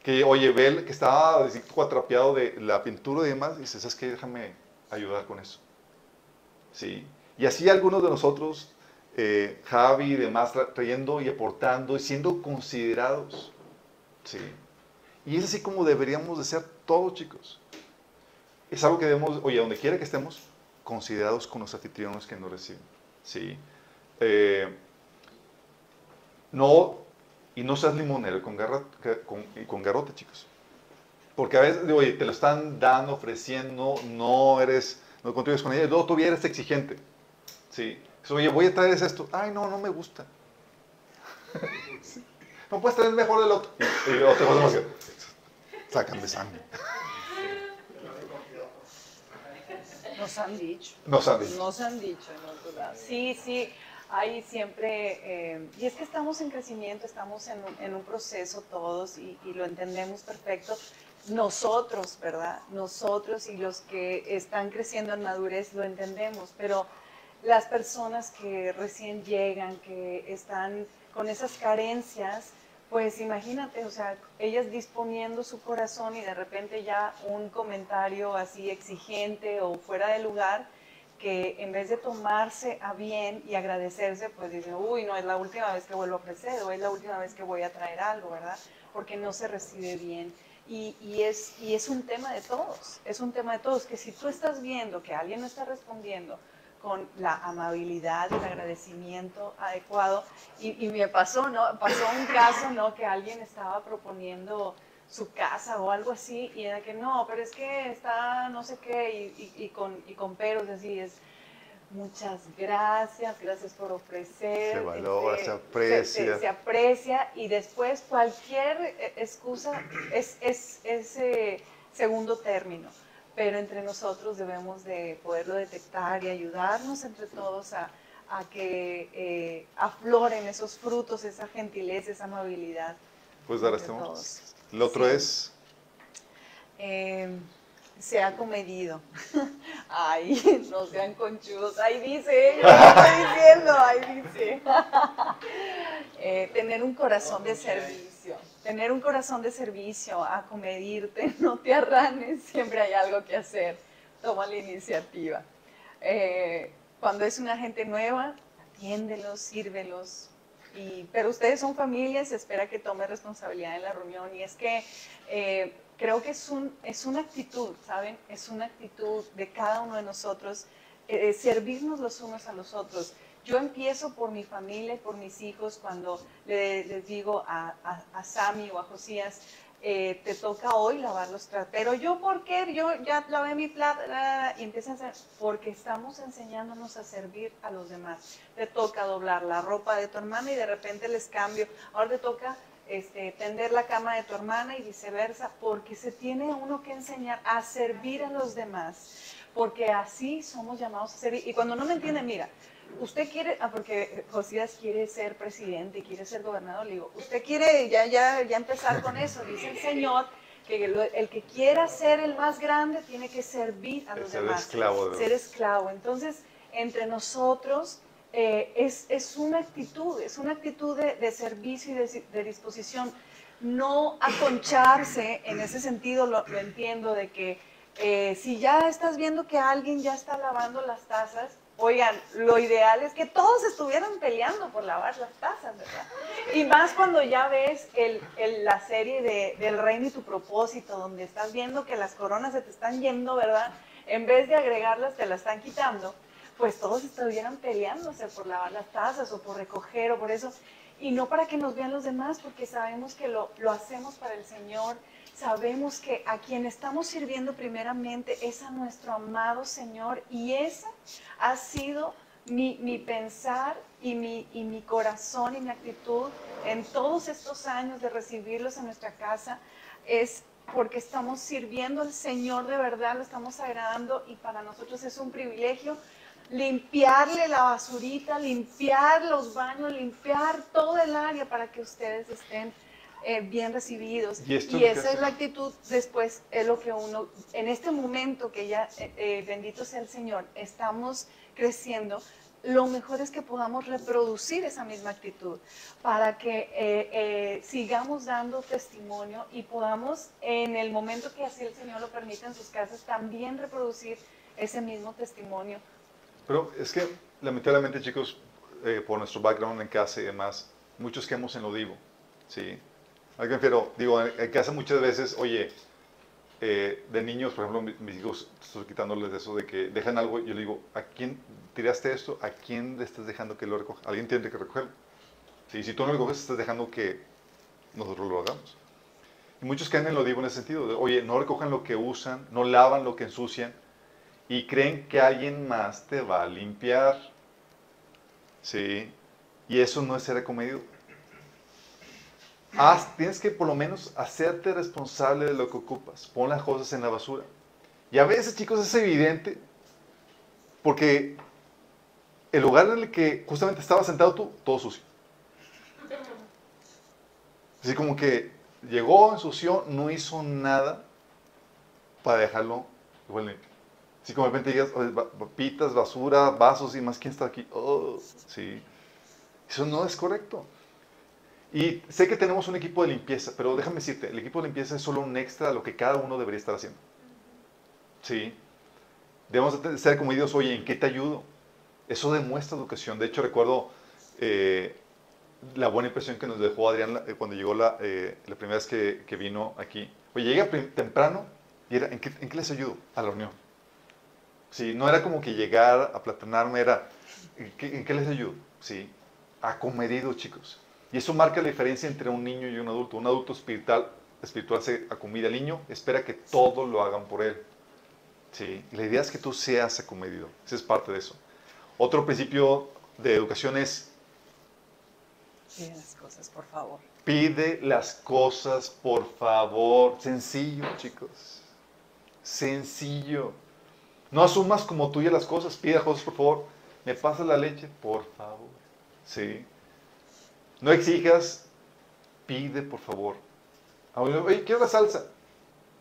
que, oye, ve que estaba atrapeado de la pintura y demás, y dices, es que déjame ayudar con eso. ¿Sí? Y así algunos de nosotros, eh, Javi y demás, trayendo y aportando y siendo considerados. ¿Sí? Y es así como deberíamos de ser todos, chicos. es algo que debemos, oye, donde quiera que estemos, considerados con los anfitriones que nos reciben. ¿sí? Eh, no, y no seas limonero con, garra, con, con garrote, chicos. Porque a veces, oye, te lo están dando, ofreciendo, no eres, no contribuyes con ella, y luego tú eres exigente. ¿sí? Oye, voy a traer esto. Ay, no, no me gusta. No puedes traer mejor del otro. Y, y otro más que, sácame sangre. Nos han dicho. Nos han dicho. Nos han dicho en otro lado. Sí, sí, hay siempre, eh, y es que estamos en crecimiento, estamos en un, proceso todos y, y, lo entendemos perfecto. Nosotros, ¿verdad? Nosotros y los que están creciendo en madurez lo entendemos, pero las personas que recién llegan, que están con esas carencias, pues imagínate, o sea, ellas disponiendo su corazón y de repente ya un comentario así exigente o fuera de lugar, que en vez de tomarse a bien y agradecerse, pues dicen, uy, no es la última vez que vuelvo a ofrecer o es la última vez que voy a traer algo, ¿verdad? Porque no se recibe bien. Y, y, es, y es un tema de todos, es un tema de todos, que si tú estás viendo que alguien no está respondiendo con la amabilidad, el agradecimiento adecuado. Y, y, me pasó, ¿no? Pasó un caso, ¿no? Que alguien estaba proponiendo su casa o algo así y era que no, pero es que está no sé qué y, y, y con, y con peros así es. Muchas gracias, gracias por ofrecer. Se valora, este, se aprecia. Se, se, se, aprecia y después cualquier excusa es, es, es eh, segundo término pero entre nosotros debemos de poderlo detectar y ayudarnos entre todos a, a que eh, afloren esos frutos, esa gentileza, esa amabilidad. Pues dar este El otro sí. es... Eh, se ha comedido. Ay, no sean conchudos. Ahí dice, yo estoy diciendo, ahí dice. eh, tener un corazón de servicio. Tener un corazón de servicio, acomedirte, no te arranes, siempre hay algo que hacer. Toma la iniciativa. Eh, cuando es una gente nueva, atiéndelos, sírvelos. Pero ustedes son familias, se espera que tome responsabilidad en la reunión. Y es que eh, creo que es, un, es una actitud, ¿saben? Es una actitud de cada uno de nosotros, eh, servirnos los unos a los otros. Yo empiezo por mi familia y por mis hijos cuando le, les digo a, a, a, Sammy o a Josías, eh, te toca hoy lavar los tratos. Pero yo, ¿por qué? Yo ya lavé mi plata y empiezan a hacer, porque estamos enseñándonos a servir a los demás. Te toca doblar la ropa de tu hermana y de repente les cambio. Ahora te toca este, tender la cama de tu hermana y viceversa, porque se tiene uno que enseñar a servir a los demás, porque así somos llamados a servir. Y cuando no me entiende, mira, usted quiere, ah, porque Josías quiere ser presidente, quiere ser gobernador, le digo, usted quiere ya, ya, ya empezar con eso, dice el Señor, que el, el, que quiera ser el más grande tiene que servir a los ser demás. Esclavo ser esclavo. Entonces, entre nosotros eh, es, es, una actitud, es una actitud de, de servicio y de, de, disposición. No aconcharse, en ese sentido lo, lo entiendo, de que eh, si ya estás viendo que alguien ya está lavando las tazas, oigan, lo ideal es que todos estuvieran peleando por lavar las tazas, ¿verdad? Y más cuando ya ves el, el, la serie de, del reino y tu propósito, donde estás viendo que las coronas se te están yendo, ¿verdad? En vez de agregarlas, te las están quitando pues todos estuvieran peleándose por lavar las tazas o por recoger o por eso, y no para que nos vean los demás, porque sabemos que lo, lo hacemos para el Señor, sabemos que a quien estamos sirviendo primeramente es a nuestro amado Señor, y esa ha sido mi, mi pensar y mi, y mi corazón y mi actitud en todos estos años de recibirlos en nuestra casa, es porque estamos sirviendo al Señor de verdad, lo estamos agradando y para nosotros es un privilegio limpiarle la basurita, limpiar los baños, limpiar todo el área para que ustedes estén eh, bien recibidos. Y, y esa es la actitud después, es lo que uno, en este momento que ya, eh, eh, bendito sea el Señor, estamos creciendo, lo mejor es que podamos reproducir esa misma actitud para que eh, eh, sigamos dando testimonio y podamos, en el momento que así el Señor lo permita en sus casas, también reproducir ese mismo testimonio pero es que, lamentablemente, chicos, eh, por nuestro background en casa y demás, muchos quedamos en lo divo, ¿sí? ¿A qué me refiero? Digo, en casa muchas veces, oye, eh, de niños, por ejemplo, mi- mis hijos, estoy quitándoles eso de que dejan algo, yo le digo, ¿a quién tiraste esto? ¿A quién le estás dejando que lo recoja? Alguien tiene que recogerlo. Sí, si tú no lo recoges, estás dejando que nosotros lo hagamos. Y muchos caen en lo digo en ese sentido, oye, no recojan lo que usan, no lavan lo que ensucian y creen que alguien más te va a limpiar. Sí, y eso no es ser acomedido. Haz- tienes que por lo menos hacerte responsable de lo que ocupas. Pon las cosas en la basura. Y a veces, chicos, es evidente porque el lugar en el que justamente estabas sentado tú, todo sucio. Así como que llegó, ensució, no hizo nada para dejarlo igual limpio. Así como de repente llegas, papitas, basura, vasos y más, ¿quién está aquí? Oh, sí. Eso no es correcto. Y sé que tenemos un equipo de limpieza, pero déjame decirte, el equipo de limpieza es solo un extra a lo que cada uno debería estar haciendo. Sí. Debemos de ser como Dios, oye, ¿en qué te ayudo? Eso demuestra educación. De hecho, recuerdo eh, la buena impresión que nos dejó Adrián eh, cuando llegó la, eh, primera vez que, vino aquí. Oye, llega temprano y era, ¿en qué, ¿en qué les ayudo? A la reunión. Sí, no era como que llegar a platanarme, era, ¿en qué, en qué les ayudo? Sí, acomedido, chicos. Y eso marca la diferencia entre un niño y un adulto. Un adulto espiritual, espiritual se acomida al niño, espera que todo lo hagan por él. Sí, y la idea es que tú seas acomedido. Esa es parte de eso. Otro principio de educación es Pide las cosas, por favor. pide las cosas por favor. Sencillo, chicos. Sencillo. No asumas como tuya las cosas. Pide las cosas por favor. ¿Me pasas la leche? Por favor. Sí. No exijas. Pide por favor. Ah, Oye, quiero la salsa.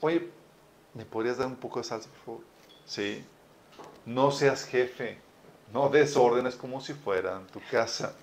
Oye, ¿me podrías dar un poco de salsa, por favor? Sí. No seas jefe. No des órdenes como si fueran tu casa.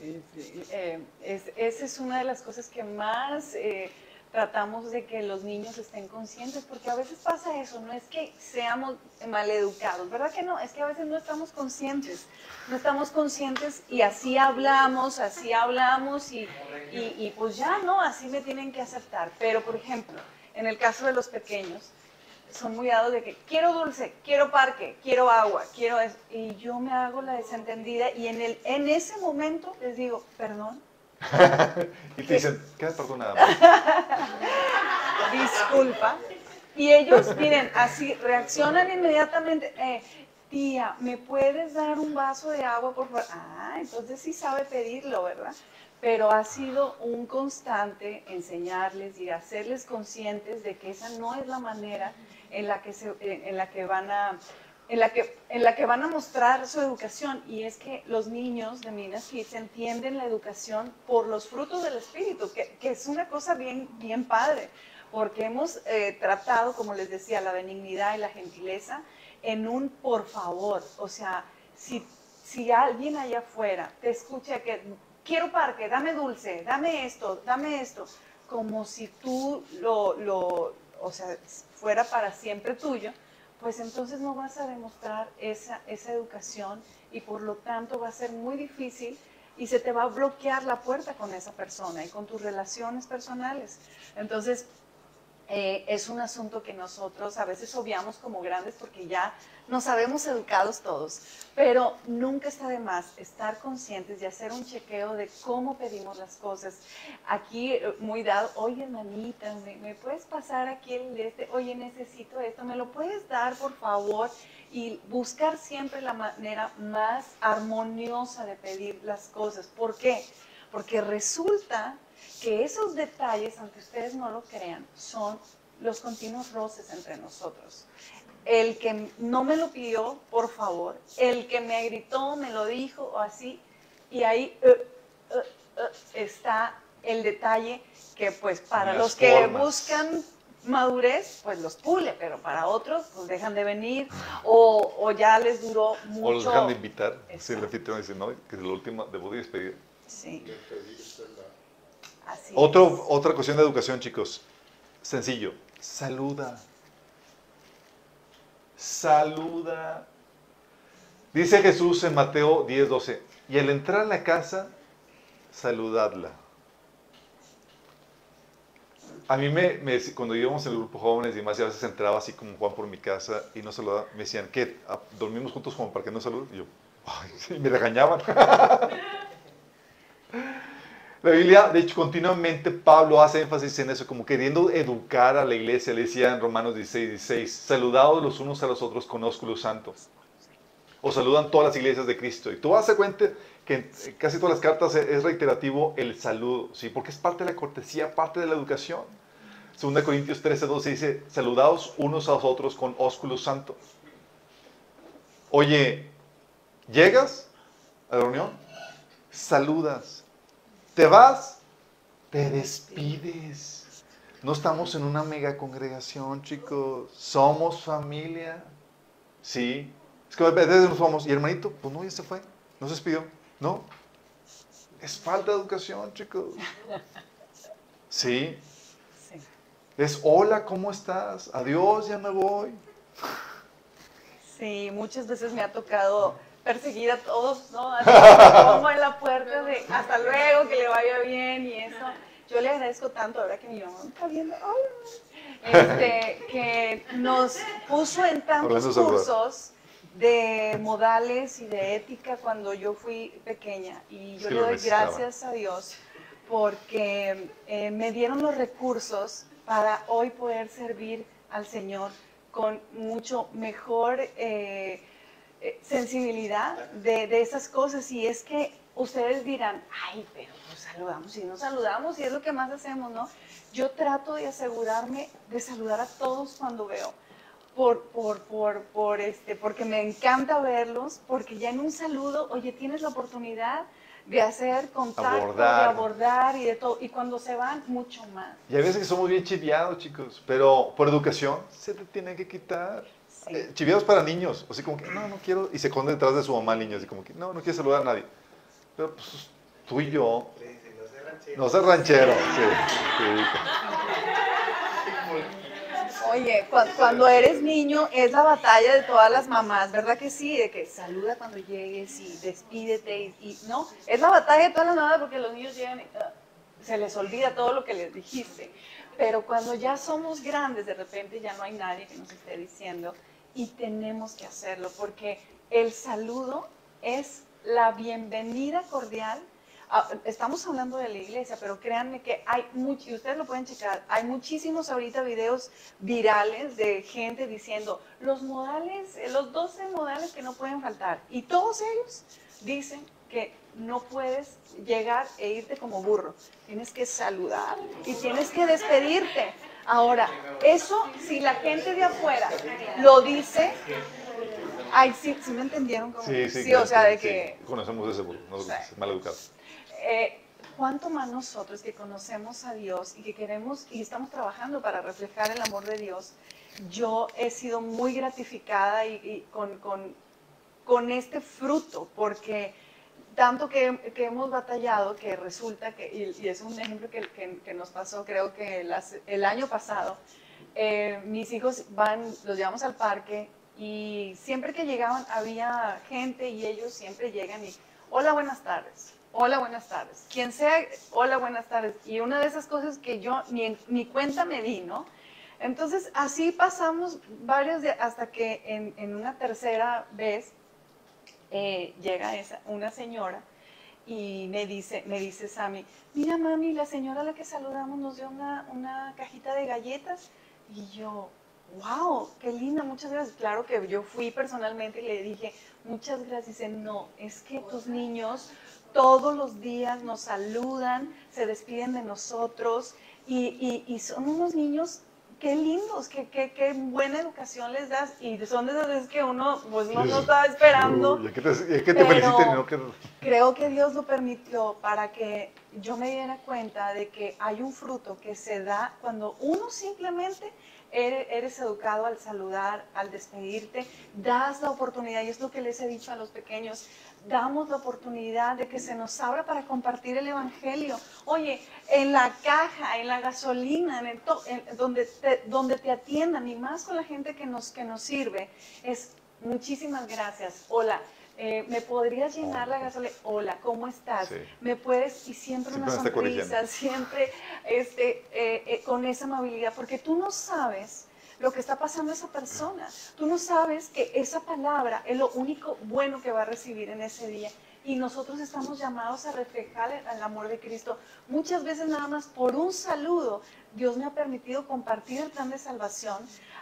Sí, sí. Eh, es- esa es una de las cosas que más eh, tratamos de que los niños estén conscientes, porque a veces pasa eso, no es que seamos maleducados, ¿verdad que no? Es que a veces no estamos conscientes, no estamos conscientes y así hablamos, así hablamos y, y, pues ya no, así me tienen que aceptar. Pero, por ejemplo, en el caso de los pequeños, son muy dados de que quiero dulce, quiero parque, quiero agua, quiero eso. Y yo me hago la desentendida y en, el, en ese momento les digo, perdón, Y te dicen, queda perdonada. mamá". disculpa. Y ellos, miren, así reaccionan inmediatamente. eh, Tía, ¿me puedes dar un vaso de agua, por favor? Ah, entonces sí sabe pedirlo, ¿verdad? Pero ha sido un constante enseñarles y hacerles conscientes de que esa no es la manera en la que, se, en la que van a en la que en la que van a mostrar su educación y es que los niños de Minas Kids entienden la educación por los frutos del espíritu que, es una cosa bien bien padre porque hemos eh, tratado como les decía la benignidad y la gentileza en un por favor. O sea si si alguien allá afuera te escucha que quiero parque dame dulce dame esto dame esto como si tú lo, lo o sea fuera para siempre tuyo pues entonces no vas a demostrar esa, esa educación y por lo tanto va a ser muy difícil y se te va a bloquear la puerta con esa persona y con tus relaciones personales. Entonces, eh, es un asunto que nosotros a veces obviamos como grandes porque ya nos sabemos educados todos, pero nunca está de más estar conscientes de hacer un chequeo de cómo pedimos las cosas. Aquí eh, muy dado, oye hermanita, ¿me, me puedes pasar aquí el este? Oye, necesito esto, ¿me lo puedes dar por favor? Y buscar siempre la manera más armoniosa de pedir las cosas. ¿Por qué? Porque resulta que esos detalles, aunque ustedes no lo crean, son los continuos roces entre nosotros. El que no me lo pidió, por favor, el que me gritó, me lo dijo o así, y ahí eh, eh, eh, está el detalle que pues para los que formas. buscan madurez, pues los pule, pero para otros pues dejan de venir o, o ya les duró mucho. O los dejan de invitar. Si Exacto. el anfitrión dice, no, que es la última, debut y despedir. Sí. Así Otro, es. otra cuestión de educación, chicos. Sencillo. Saluda. Saluda. Dice Jesús en Mateo 10, 12. Y al entrar a la casa, saludadla. A mí me, cuando íbamos en el grupo jóvenes y demás, y a veces entraba así como Juan por mi casa y no saludaba, me decían, ¿qué? Ah, ¿Dormimos juntos como para que no saludes? Y yo, ay, me regañaban. La Biblia, de hecho, continuamente Pablo hace énfasis en eso, como queriendo educar a la iglesia. Le decía en Romanos 16, 16, saludados los unos a los otros con ósculo santo. O saludan todas las iglesias de Cristo. Y tú vas a cuenta que en casi todas las cartas es reiterativo el saludo, ¿sí? Porque es parte de la cortesía, parte de la educación. 2 Corintios 13, 12 dice, saludaos unos a los otros con ósculo santo. Oye, llegas a la reunión, saludas. Te vas, te despides. No estamos en una mega congregación, chicos. Somos familia. Sí. Es que a veces nos vamos, y hermanito, pues no, ya se fue. No se despidió. No. Es falta de educación, chicos. Sí. Sí. Es hola, ¿cómo estás? Adiós, ya me voy. Sí, muchas veces me ha tocado perseguir a todos, ¿no? Así como en la puerta de hasta luego, que le vaya bien y eso. Yo le agradezco tanto ahora que mi mamá está viendo, este, que nos puso en tantos cursos de modales y de ética cuando yo fui pequeña. Y yo Sí, le doy gracias a Dios porque eh, me dieron los recursos para hoy poder servir al Señor con mucho mejor eh, eh, sensibilidad de, de esas cosas. Y es que ustedes dirán, ay, pero nos saludamos y nos saludamos y es lo que más hacemos, ¿no? Yo trato de asegurarme de saludar a todos cuando veo. Por, por, por, por este, porque me encanta verlos, porque ya en un saludo, oye, tienes la oportunidad de hacer contacto, Abordar. de abordar y de todo. Y cuando se van, mucho más. Y hay veces que somos bien chiviados, chicos, pero por educación se te tiene que quitar. Sí. Eh, chiviados para niños, así como que no, no quiero, y se esconde detrás de su mamá el niño, así como que no, no quiere saludar a nadie. Pero pues tú y yo, Le dice, no sé ranchero. no seas ranchero. Sí, sí. Oye, cu- cuando eres niño es la batalla de todas las mamás, ¿verdad que sí? De que saluda cuando llegues y despídete y, y- no, es la batalla de todas las mamás porque los niños llegan y ah, se les olvida todo lo que les dijiste. Pero cuando ya somos grandes, de repente ya no hay nadie que nos esté diciendo y tenemos que hacerlo porque el saludo es la bienvenida cordial Ah, estamos hablando de la iglesia, pero créanme que hay muchos, ustedes lo pueden checar, hay muchísimos ahorita videos virales de gente diciendo los modales, eh, los 12 modales que no pueden faltar. Y todos ellos dicen que no puedes llegar e irte como burro. Tienes que saludar y tienes que despedirte. Ahora, eso, si la gente de afuera lo dice, ay, sí, sí me entendieron como, Sí, sí, sí, o sea, de sí. que Conocemos ese burro, no, mal educado. eh, ¿cuánto más nosotros que conocemos a Dios y que queremos y estamos trabajando para reflejar el amor de Dios? Yo he sido muy gratificada y, y con, con- con este fruto, porque tanto que, que hemos batallado que resulta que, y, y es un ejemplo que, que- que nos pasó creo que las- el año pasado, eh, mis hijos van, los llevamos al parque y siempre que llegaban había gente y ellos siempre llegan y, hola, buenas tardes, hola, buenas tardes, quien sea, hola, buenas tardes. Y una de esas cosas que yo ni, ni cuenta me di, ¿no? Entonces así pasamos varios días hasta que en, en una tercera vez eh, llega esa, una señora y me dice, me dice Sammy, mira mami, la señora a la que saludamos nos dio una, una cajita de galletas. Y yo, wow, qué linda, muchas gracias. Claro que yo fui personalmente y le dije, muchas gracias. Dice, no, es que tus niños todos los días nos saludan, se despiden de nosotros y, y- y son unos niños qué lindos, qué, qué, qué buena educación les das. Y son de esas veces que uno pues no, no estaba esperando. Uy, y que te, y que te feliciten no que... Creo que Dios lo permitió para que yo me diera cuenta de que hay un fruto que se da cuando uno simplemente eres, eres educado al saludar, al despedirte, das la oportunidad, y es lo que les he dicho a los pequeños, damos la oportunidad de que se nos abra para compartir el Evangelio. Oye, en la caja, en la gasolina, en el to- en- donde, te, donde te atiendan, y más con la gente que nos, que nos sirve, es muchísimas gracias. Hola, eh, ¿me podrías llenar la gasolina? Hola, ¿cómo estás? Sí. ¿Me puedes? Y siempre, Siempre una sonrisa, siempre este, eh, eh, con esa amabilidad, porque tú no sabes lo que está pasando a esa persona. Tú no sabes que esa palabra es lo único bueno que va a recibir en ese día. Y nosotros estamos llamados a reflejar el, amor de Cristo. Muchas veces nada más por un saludo, Dios me ha permitido compartir el plan de salvación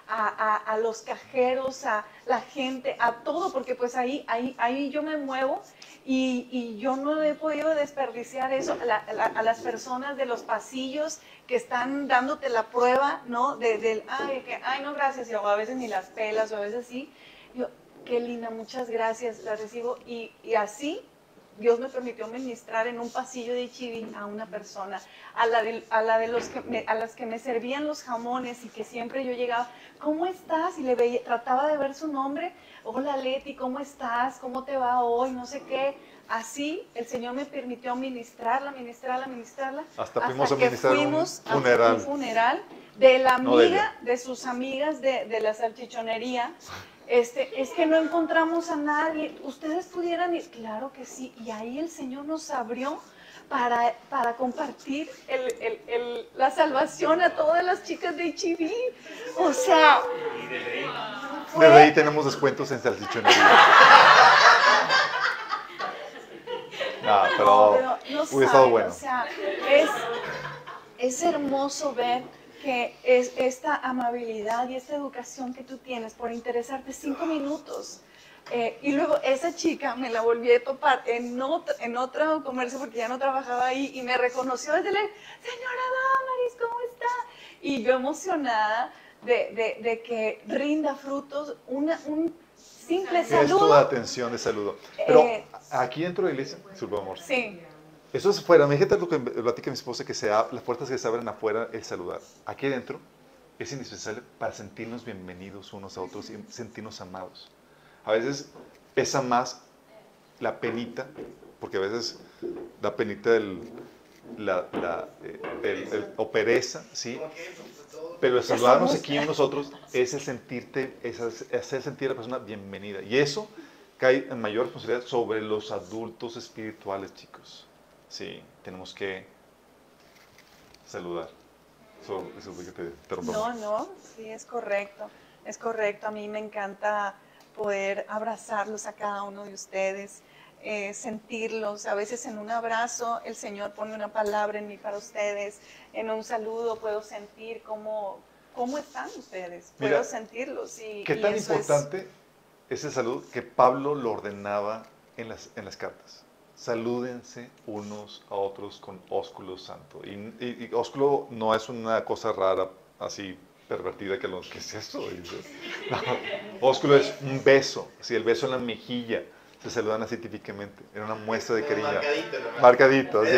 a, a- a los cajeros, a la gente, a todo, porque pues ahí, ahí, ahí yo me muevo y, y yo no he podido desperdiciar eso a, la- a la- a las personas de los pasillos que están dándote la prueba, ¿no? De, del, ay, que, ay, no, gracias, y luego a veces ni las pelas, o a veces sí. Yo, qué linda, muchas gracias, la recibo. Y, y así Dios me permitió ministrar en un pasillo de Chivi a una persona, a la de, a la de los que me, a las que me servían los jamones y que siempre yo llegaba, ¿cómo estás? Y le veía, trataba de ver su nombre, hola Leti, ¿cómo estás? ¿Cómo te va hoy? No sé qué. Así el Señor me permitió ministrarla, ministrarla, ministrarla. Hasta fuimos a que ministrar un fuimos a funeral. un funeral de la No de amiga, de, sus amigas de, de la salchichonería. Este, es que no encontramos a nadie. Ustedes pudieran ir, claro que sí. Y ahí el Señor nos abrió para, para compartir el- el- el- la salvación a todas las chicas de HIV. O sea, de ahí tenemos descuentos en salchichonería. No, pero, No, pero no hubiera estado bueno. O sea, es, es hermoso ver que es esta amabilidad y esta educación que tú tienes por interesarte cinco minutos. Eh, y luego esa chica me la volví a topar en otro, en otro comercio porque ya no trabajaba ahí y me reconoció desde la, señora Damaris, ¿cómo está? Y yo emocionada de, de- de que rinda frutos una, un simple Gesto de saludo. atención, de saludo. Pero Eh, aquí dentro de la iglesia, amor. Sí. Eso es fuera. Me dijiste lo que platica mi esposa, que se las puertas que se abren afuera, el saludar. Aquí dentro es indispensable para sentirnos bienvenidos unos a otros y sentirnos amados. A veces pesa más la penita, porque a veces la penita del, la, la, eh, el- el- o pereza, ¿sí? Pero el saludarnos aquí nosotros es el sentirte, es hacer sentir a la persona bienvenida. Y eso cae en mayor responsabilidad sobre los adultos espirituales, chicos. Sí, tenemos que saludar. Eso, eso es lo que te. No, no, sí, es correcto, es correcto. A mí me encanta poder abrazarlos a cada uno de ustedes, eh, sentirlos. A veces en un abrazo el Señor pone una palabra en mí para ustedes, en un saludo puedo sentir cómo, cómo están ustedes, puedo sentirlos. Y, ¿Qué y tan importante es el salud que Pablo lo ordenaba en las, en las cartas? Salúdense unos a otros con ósculo santo. Y, y- y ósculo no es una cosa rara, así pervertida que lo que es eso. No, ósculo es un beso, así el beso en la mejilla. Se saludan así típicamente. Era una muestra de cariño. Marcadito, ¿no? Marcadito, así.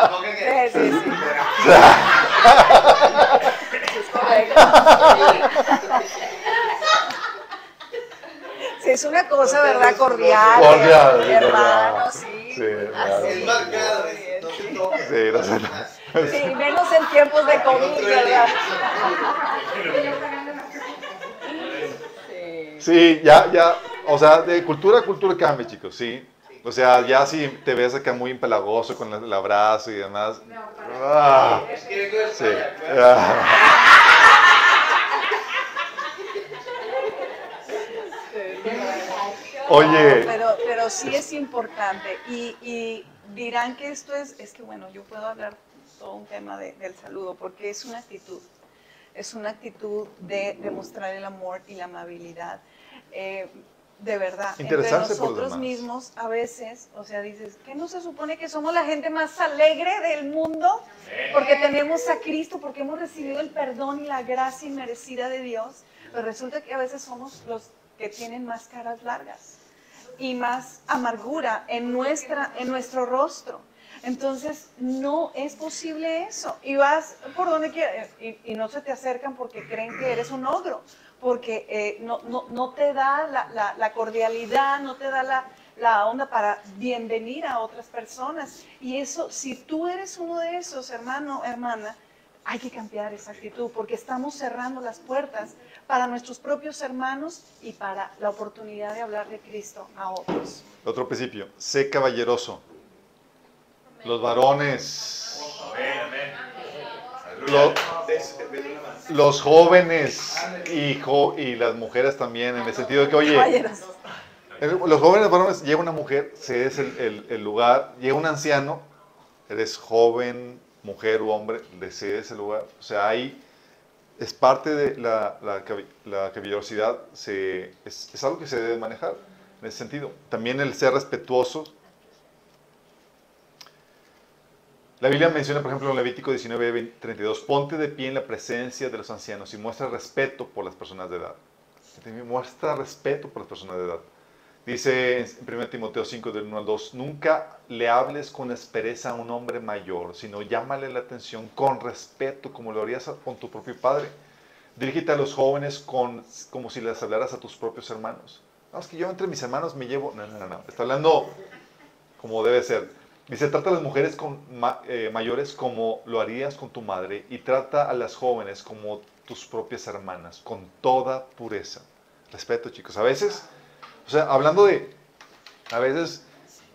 Tampoco que- Sí, sí, sí. Es una cosa, ¿verdad? Cordial. Cordial, sí, hermano, sí. Sí, Así, no sí. no sé, no. Sí, menos en tiempos de COVID, ¿verdad? Sí. Sí, ya, ya, o sea, de cultura a cultura cambia, chicos, sí. O sea, ya si te ves acá muy empalagoso con el, abrazo y demás. ah, Es que vengo de sí. España, pues. ah. Oye. Pero, pero sí es importante. Y, y dirán que esto es, es que bueno, yo puedo hablar todo un tema de- del saludo, porque es una actitud. Es una actitud de demostrar el amor y la amabilidad. Eh, de verdad, entre nosotros mismos a veces, o sea, dices, ¿que no se supone que somos la gente más alegre del mundo? Porque tenemos a Cristo, porque hemos recibido el perdón y la gracia inmerecida de Dios. Pero resulta que a veces somos los que tienen más caras largas y más amargura en, nuestra, en nuestro rostro. Entonces, no es posible eso. Y vas por donde quieras y, y no se te acercan porque creen que eres un ogro, porque eh, no, no, no te da la, la- la cordialidad, no te da la, la onda para bienvenir a otras personas. Y eso, si tú eres uno de esos, hermano, hermana, hay que cambiar esa actitud porque estamos cerrando las puertas para nuestros propios hermanos y para la oportunidad de hablar de Cristo a otros. Otro principio, sé caballeroso. Los varones, Amén, amén. lo- los jóvenes y, jo- y las mujeres también, en el sentido de que, oye, los jóvenes varones, llega una mujer, se es el, el- el lugar, llega un anciano, eres joven, mujer u hombre, le cedes el lugar. O sea, ahí es parte de la, la, la caballerosidad, se, es, algo que se debe manejar en ese sentido. También el ser respetuoso. La Biblia menciona, por ejemplo, en Levítico 19, 20, 32, ponte de pie en la presencia de los ancianos y muestra respeto por las personas de edad. Muestra respeto por las personas de edad. Dice en 1 Timoteo 5, del 1 al 2, nunca le hables con aspereza a un hombre mayor, sino llámale la atención con respeto, como lo harías con tu propio padre. Dirígete a los jóvenes con, como si les hablaras a tus propios hermanos. No, es que yo entre mis hermanos me llevo... No, no, no, no. Está hablando como debe ser. Dice, trata a las mujeres con, ma- eh, mayores como lo harías con tu madre y trata a las jóvenes como tus propias hermanas, con toda pureza. Respeto, chicos. A veces, sea, hablando de, a veces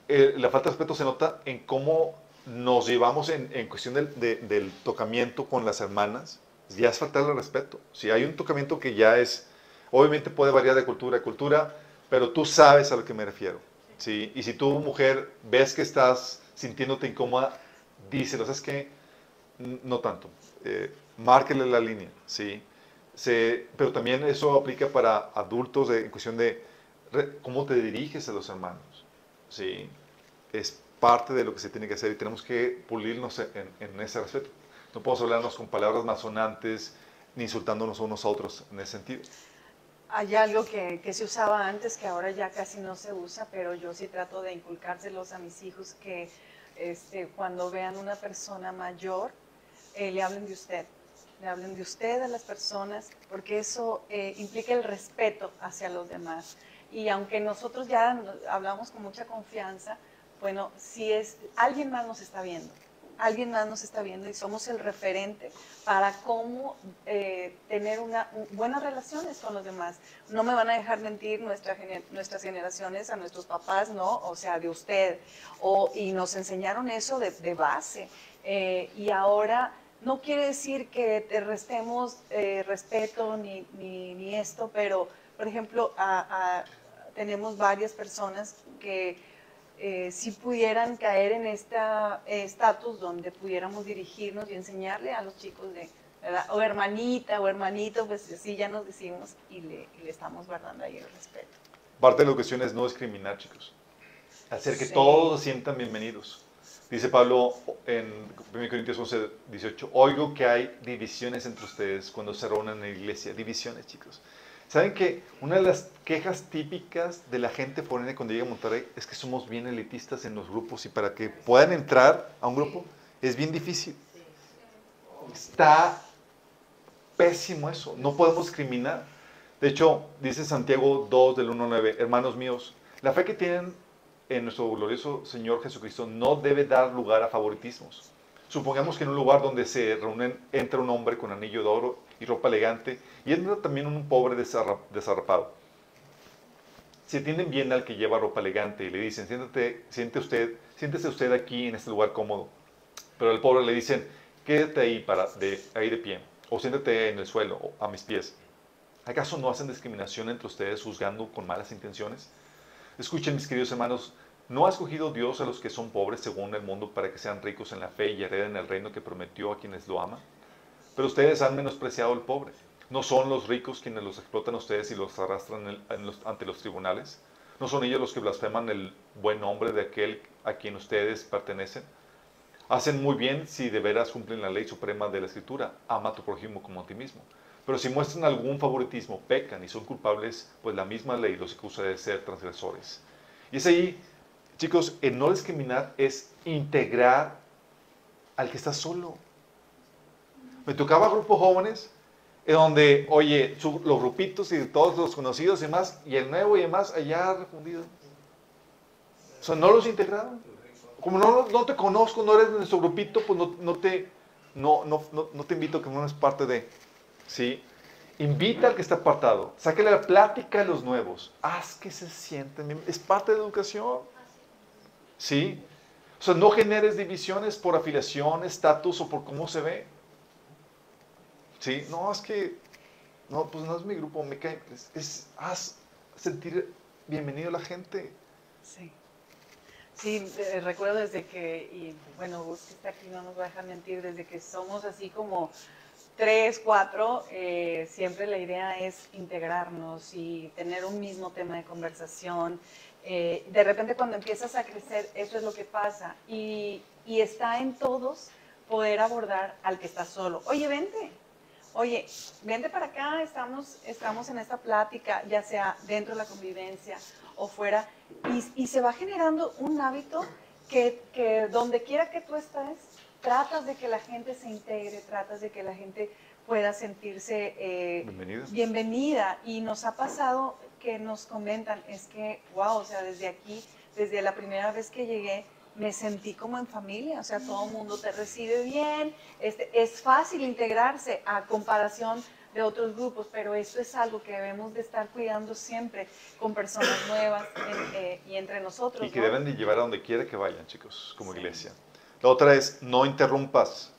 eh, la falta de respeto se nota en cómo nos llevamos en, cuestión del, de- del tocamiento con las hermanas. Ya es faltarle respeto. Si hay un tocamiento que ya es, obviamente puede variar de cultura a cultura, pero tú sabes a lo que me refiero. ¿sí? Y si tú, mujer, ves que estás sintiéndote incómoda, díselo. ¿Sabes qué? No tanto. Eh, márquele la línea. ¿sí? Se- pero también eso aplica para adultos en cuestión de cómo te diriges a los hermanos. ¿sí? Es parte de lo que se tiene que hacer y tenemos que pulirnos en, en ese respeto. No podemos hablarnos con palabras masonantes ni insultándonos unos a otros en ese sentido. Hay algo que, que se usaba antes que ahora ya casi no se usa, pero yo sí trato de inculcárselos a mis hijos que este, cuando vean una persona mayor, eh, le hablen de usted. Le hablen de usted a las personas, porque eso eh, implica el respeto hacia los demás. Y aunque nosotros ya hablamos con mucha confianza, bueno, si es, alguien más nos está viendo, alguien más nos está viendo y somos el referente para cómo eh, tener una, un- buenas relaciones con los demás. No me van a dejar mentir nuestras generaciones, a nuestros papás, ¿no? O sea, de usted. O, y nos enseñaron eso de, base. Eh, y ahora no quiere decir que te restemos eh, respeto ni, ni esto, pero, por ejemplo, a- a- tenemos varias personas que eh, si pudieran caer en este estatus donde pudiéramos dirigirnos y enseñarle a los chicos de, ¿verdad? o hermanita o hermanito, pues así ya nos decimos y le, y le estamos guardando ahí el respeto. Parte de la educación es no discriminar, chicos. Hacer que Sí. todos se sientan bienvenidos. Dice Pablo en 1 Corintios 11, 18, oigo que hay divisiones entre ustedes cuando se reúnen en la iglesia. Divisiones, chicos. ¿Saben que una de las quejas típicas de la gente foránea cuando llega a Monterrey es que somos bien elitistas en los grupos y para que puedan entrar a un grupo es bien difícil? Está pésimo eso. No podemos discriminar. De hecho, dice Santiago 2 del 1 al 9, hermanos míos, la fe que tienen en nuestro glorioso Señor Jesucristo no debe dar lugar a favoritismos. Supongamos que en un lugar donde se reúnen entra un hombre con anillo de oro y ropa elegante y entra también un pobre desarra- desarrapado. Si atienden bien al que lleva ropa elegante y le dicen, siente usted, siéntese usted aquí en este lugar cómodo, pero al pobre le dicen, quédate ahí, para, de, ahí de pie, o siéntate en el suelo, a mis pies. ¿Acaso no hacen discriminación entre ustedes juzgando con malas intenciones? Escuchen, mis queridos hermanos, ¿no ha escogido Dios a los que son pobres según el mundo para que sean ricos en la fe y hereden el reino que prometió a quienes lo aman? Pero ustedes han menospreciado al pobre. ¿No son los ricos quienes los explotan a ustedes y los arrastran ante los tribunales? ¿No son ellos los que blasfeman el buen nombre de aquel a quien ustedes pertenecen? Hacen muy bien si de veras cumplen la ley suprema de la Escritura, ama a tu prójimo como a ti mismo. Pero si muestran algún favoritismo, pecan y son culpables, pues la misma ley los acusa de ser transgresores. Y es ahí, chicos, el no discriminar es integrar al que está solo. Me tocaba grupos jóvenes en donde, oye, su- los grupitos y todos los conocidos y demás, y el nuevo y demás allá refundido. O sea, no los integraron. Como no, no te conozco, no eres de nuestro grupito, pues no, no te, no, no, no, te invito que no es parte de, ¿sí? Invita al que está apartado, sáquele la plática a los nuevos, haz que se sienten es parte de educación, ¿sí? O sea, no generes divisiones por afiliación, estatus o por cómo se ve. Sí, no, es que, no, pues no es mi grupo, me cae, es, es haz sentir bienvenido a la gente. Sí. Sí, eh, recuerdo desde que, y bueno, Gus que está aquí no nos va a dejar mentir, desde que somos así como tres, cuatro, eh, siempre la idea es integrarnos y tener un mismo tema de conversación. Eh, de repente cuando empiezas a crecer, eso es lo que pasa. Y, y está en todos poder abordar al que está solo. Oye, vente, oye, vente para acá, estamos, estamos en esta plática, ya sea dentro de la convivencia o fuera, y, y se va generando un hábito que, que, donde quiera que tú estés, tratas de que la gente se integre, tratas de que la gente pueda sentirse eh, bienvenida. Y nos ha pasado que nos comentan, es que, wow, o sea, desde aquí, desde la primera vez que llegué, me sentí como en familia, o sea, todo el mundo te recibe bien, este, es fácil integrarse a comparación de otros grupos, pero eso es algo que debemos de estar cuidando siempre con personas nuevas eh, y entre nosotros. Y que deben de llevar a donde quiera que vayan, chicos, como iglesia. La otra es, no interrumpas.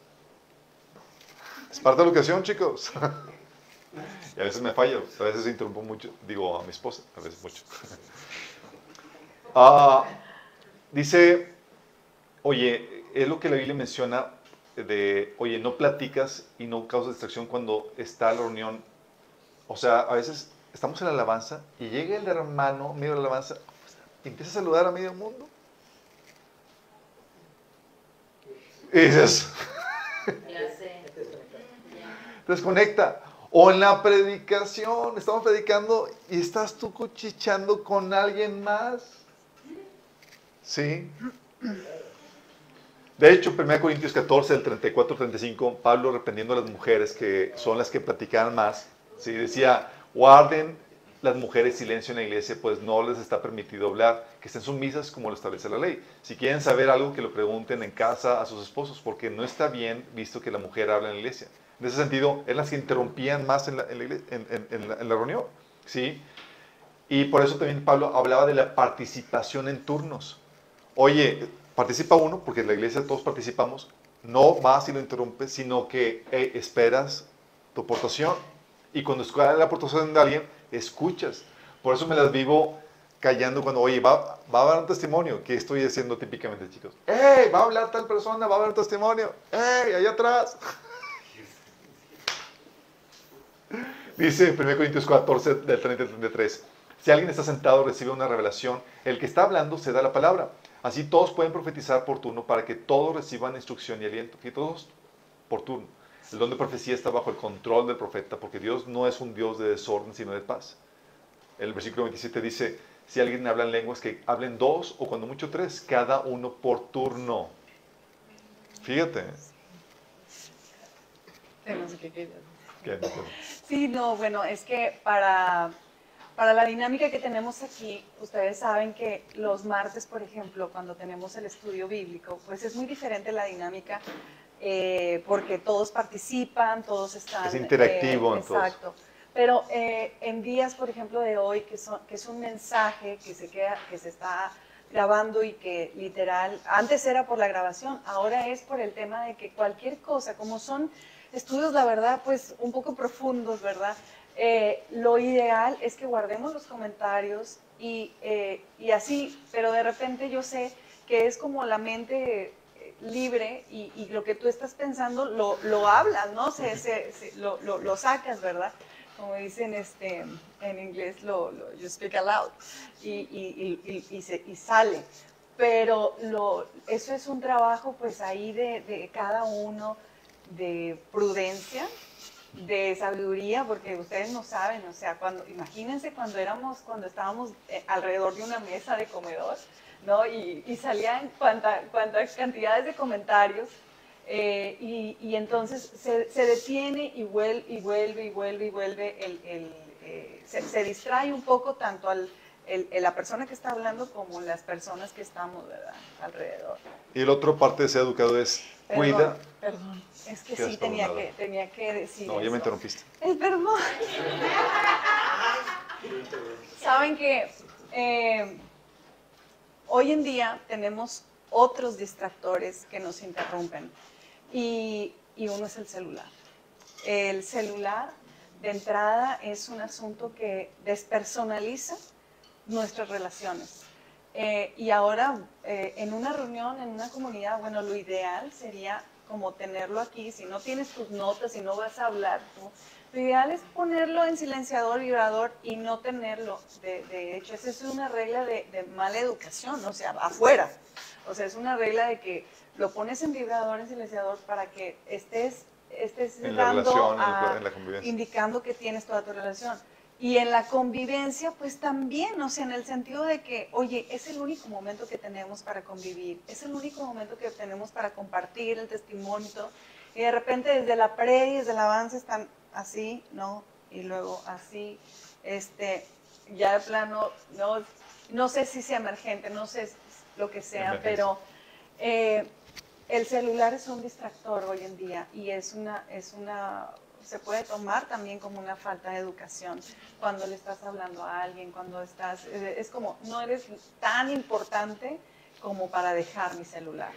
Es parte de la educación, chicos. y a veces me fallo, a veces interrumpo mucho, digo a mi esposa, a veces mucho. Ah, dice, oye, es lo que la Biblia menciona de, oye, no platicas y no causas distracción cuando está la reunión. O sea, a veces estamos en la alabanza y llega el hermano medio de la alabanza y empieza a saludar a medio mundo. Y dices, desconecta. O en la predicación, estamos predicando y estás tú cuchicheando con alguien más. ¿Sí? De hecho, 1 Corintios 14, del 34 35, Pablo reprendiendo a las mujeres que son las que platican más, ¿sí? decía, guarden las mujeres silencio en la iglesia, pues no les está permitido hablar, que estén sumisas como lo establece la ley. Si quieren saber algo, que lo pregunten en casa a sus esposos, porque no está bien visto que la mujer hable en la iglesia. En ese sentido, eran las que interrumpían más en la- en la reunión. ¿sí? Y por eso también Pablo hablaba de la participación en turnos. Oye, participa uno, porque en la iglesia todos participamos, no vas y lo interrumpes, sino que eh, esperas tu aportación. Y cuando escuchas la aportación de alguien, escuchas. Por eso me las vivo callando cuando, oye, va, va a haber un testimonio, que estoy haciendo típicamente, chicos. ¡Ey! Va a hablar tal persona, va a haber un testimonio. ¡Ey! Allá atrás. Dice 1 Corintios 14, del 30 al 33. Si alguien está sentado, recibe una revelación, el que está hablando se da la palabra. Así todos pueden profetizar por turno para que todos reciban instrucción y aliento. Y todos por turno. El don de profecía está bajo el control del profeta, porque Dios no es un Dios de desorden, sino de paz. El versículo 27 dice, si alguien habla en lenguas, que hablen dos o cuando mucho tres, cada uno por turno. Fíjate. Que- Sí, no, bueno, es que para, para la dinámica que tenemos aquí, ustedes saben que los martes, por ejemplo, cuando tenemos el estudio bíblico, pues es muy diferente la dinámica eh, porque todos participan, todos están... Es interactivo, eh, entonces. Exacto. Pero eh, en días, por ejemplo, de hoy, que, son, que es un mensaje que se, queda, que se está grabando y que literal, antes era por la grabación, ahora es por el tema de que cualquier cosa, como son estudios, la verdad, pues un poco profundos, ¿verdad? Eh, lo ideal es que guardemos los comentarios y, eh, y así, pero de repente yo sé que es como la mente eh, libre y, y lo que tú estás pensando lo, lo hablas, ¿no? Se, se- se- lo, lo- lo sacas, ¿verdad? Como dicen este, en inglés, lo, lo- you speak aloud y, y- y- se- y sale. Pero lo, eso es un trabajo pues ahí de, de cada uno, de prudencia, de sabiduría, porque ustedes no saben, o sea, cuando, imagínense cuando éramos, cuando estábamos eh, alrededor de una mesa de comedor, ¿no? Y, y salían cuanta- cuantas cantidades de comentarios, eh, y, y entonces se, se detiene y vuelve y vuelve y vuelve y vuelve, el, el, eh, se, se distrae un poco tanto al, el- el- la persona que está hablando como las personas que estamos, ¿verdad? Alrededor. Y la otra parte de ser educado es Perdón, cuida. Perdón, es que sí tenía que, tenía que decir No, ya me interrumpiste. Eh, perdón. Saben que eh, hoy en día tenemos otros distractores que nos interrumpen y, y uno es el celular. El celular de entrada es un asunto que despersonaliza nuestras relaciones. Eh, y ahora, eh, en una reunión, en una comunidad, bueno, lo ideal sería como tenerlo aquí. Si no tienes tus notas, si no vas a hablar, tú, lo ideal es ponerlo en silenciador, vibrador y no tenerlo. De, de hecho, esa es una regla de, de mala educación, o sea, afuera. O sea, es una regla de que lo pones en vibrador, en silenciador, para que estés, estés En la dando relación, en la- a- en la convivencia. indicando que tienes toda tu relación. Y en la convivencia, pues también, o sea, en el sentido de que, oye, es el único momento que tenemos para convivir, es el único momento que tenemos para compartir el testimonio y de repente desde la pre y desde el avance están así, ¿no? Y luego así, este, ya de plano, no, no sé si sea emergente, no sé lo que sea, pero eh, el celular es un distractor hoy en día y es una, es una, se puede tomar también como una falta de educación cuando le estás hablando a alguien, cuando estás, eh, es como, no eres tan importante como para dejar mi celular.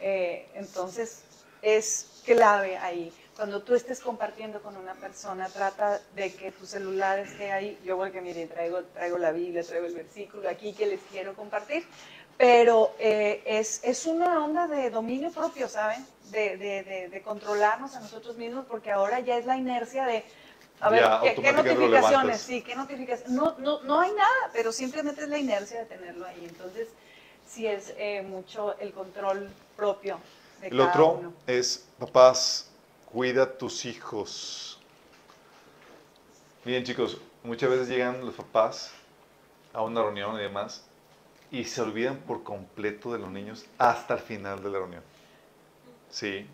Eh, entonces, es clave ahí. Cuando tú estés compartiendo con una persona, trata de que tu celular esté ahí. Yo porque, miren, traigo, traigo la Biblia, traigo el versículo aquí que les quiero compartir, pero eh, es, es una onda de dominio propio, ¿saben? De, de, de, de controlarnos a nosotros mismos, porque ahora ya es la inercia de, a ver, Ya, ¿qué, notificaciones? Sí, ¿qué notificaciones? No, no, no hay nada, pero simplemente es la inercia de tenerlo ahí. Entonces, sí es eh, mucho el control propio de El cada otro uno. es, papás, cuida a tus hijos. Miren chicos, muchas veces llegan los papás a una reunión y demás y se olvidan por completo de los niños hasta el final de la reunión. Sí.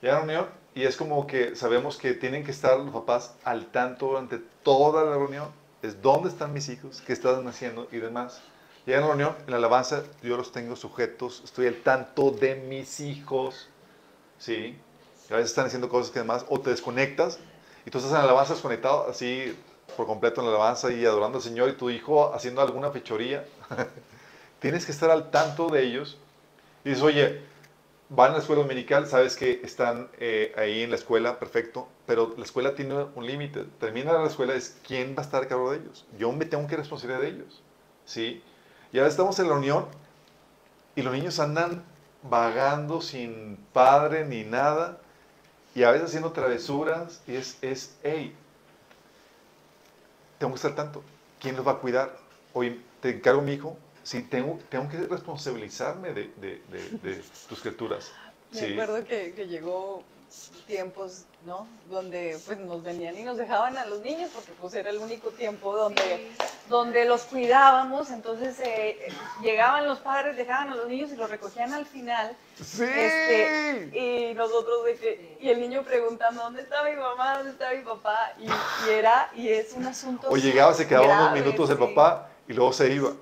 Llega a la reunión y es como que sabemos que tienen que estar los papás al tanto durante toda la reunión. Es dónde están mis hijos, qué están haciendo y demás. Llegan a la reunión, en la alabanza yo los tengo sujetos, estoy al tanto de mis hijos. Sí. Y a veces están haciendo cosas que además, o te desconectas y tú estás en la alabanza desconectado así por completo en la alabanza y adorando al Señor y tu hijo haciendo alguna fechoría. Tienes que estar al tanto de ellos. Y dices, oye, van a la escuela dominical, sabes que están eh, ahí en la escuela, perfecto, pero la escuela tiene un límite. Termina la escuela, es quién va a estar a cargo de ellos. Yo me tengo que responsabilizar de ellos. ¿sí? Y ahora estamos en la unión y los niños andan vagando sin padre ni nada y a veces haciendo travesuras y es, es hey, tengo que estar tanto. ¿Quién los va a cuidar? Oye, te encargo mi hijo. Sí, tengo, tengo que responsabilizarme de, de- de- de tus criaturas. Me Sí. acuerdo que, que llegó tiempos, ¿no? Donde pues nos venían y nos dejaban a los niños porque pues era el único tiempo donde, donde los cuidábamos, entonces eh, eh, llegaban los padres, dejaban a los niños y los recogían al final. Sí. Este, y nosotros de que, y el niño preguntando, ¿dónde está mi mamá? ¿Dónde está mi papá? Y, y era, y es un asunto O llegaba, se quedaba unos grave, minutos el sí. papá y luego se iba.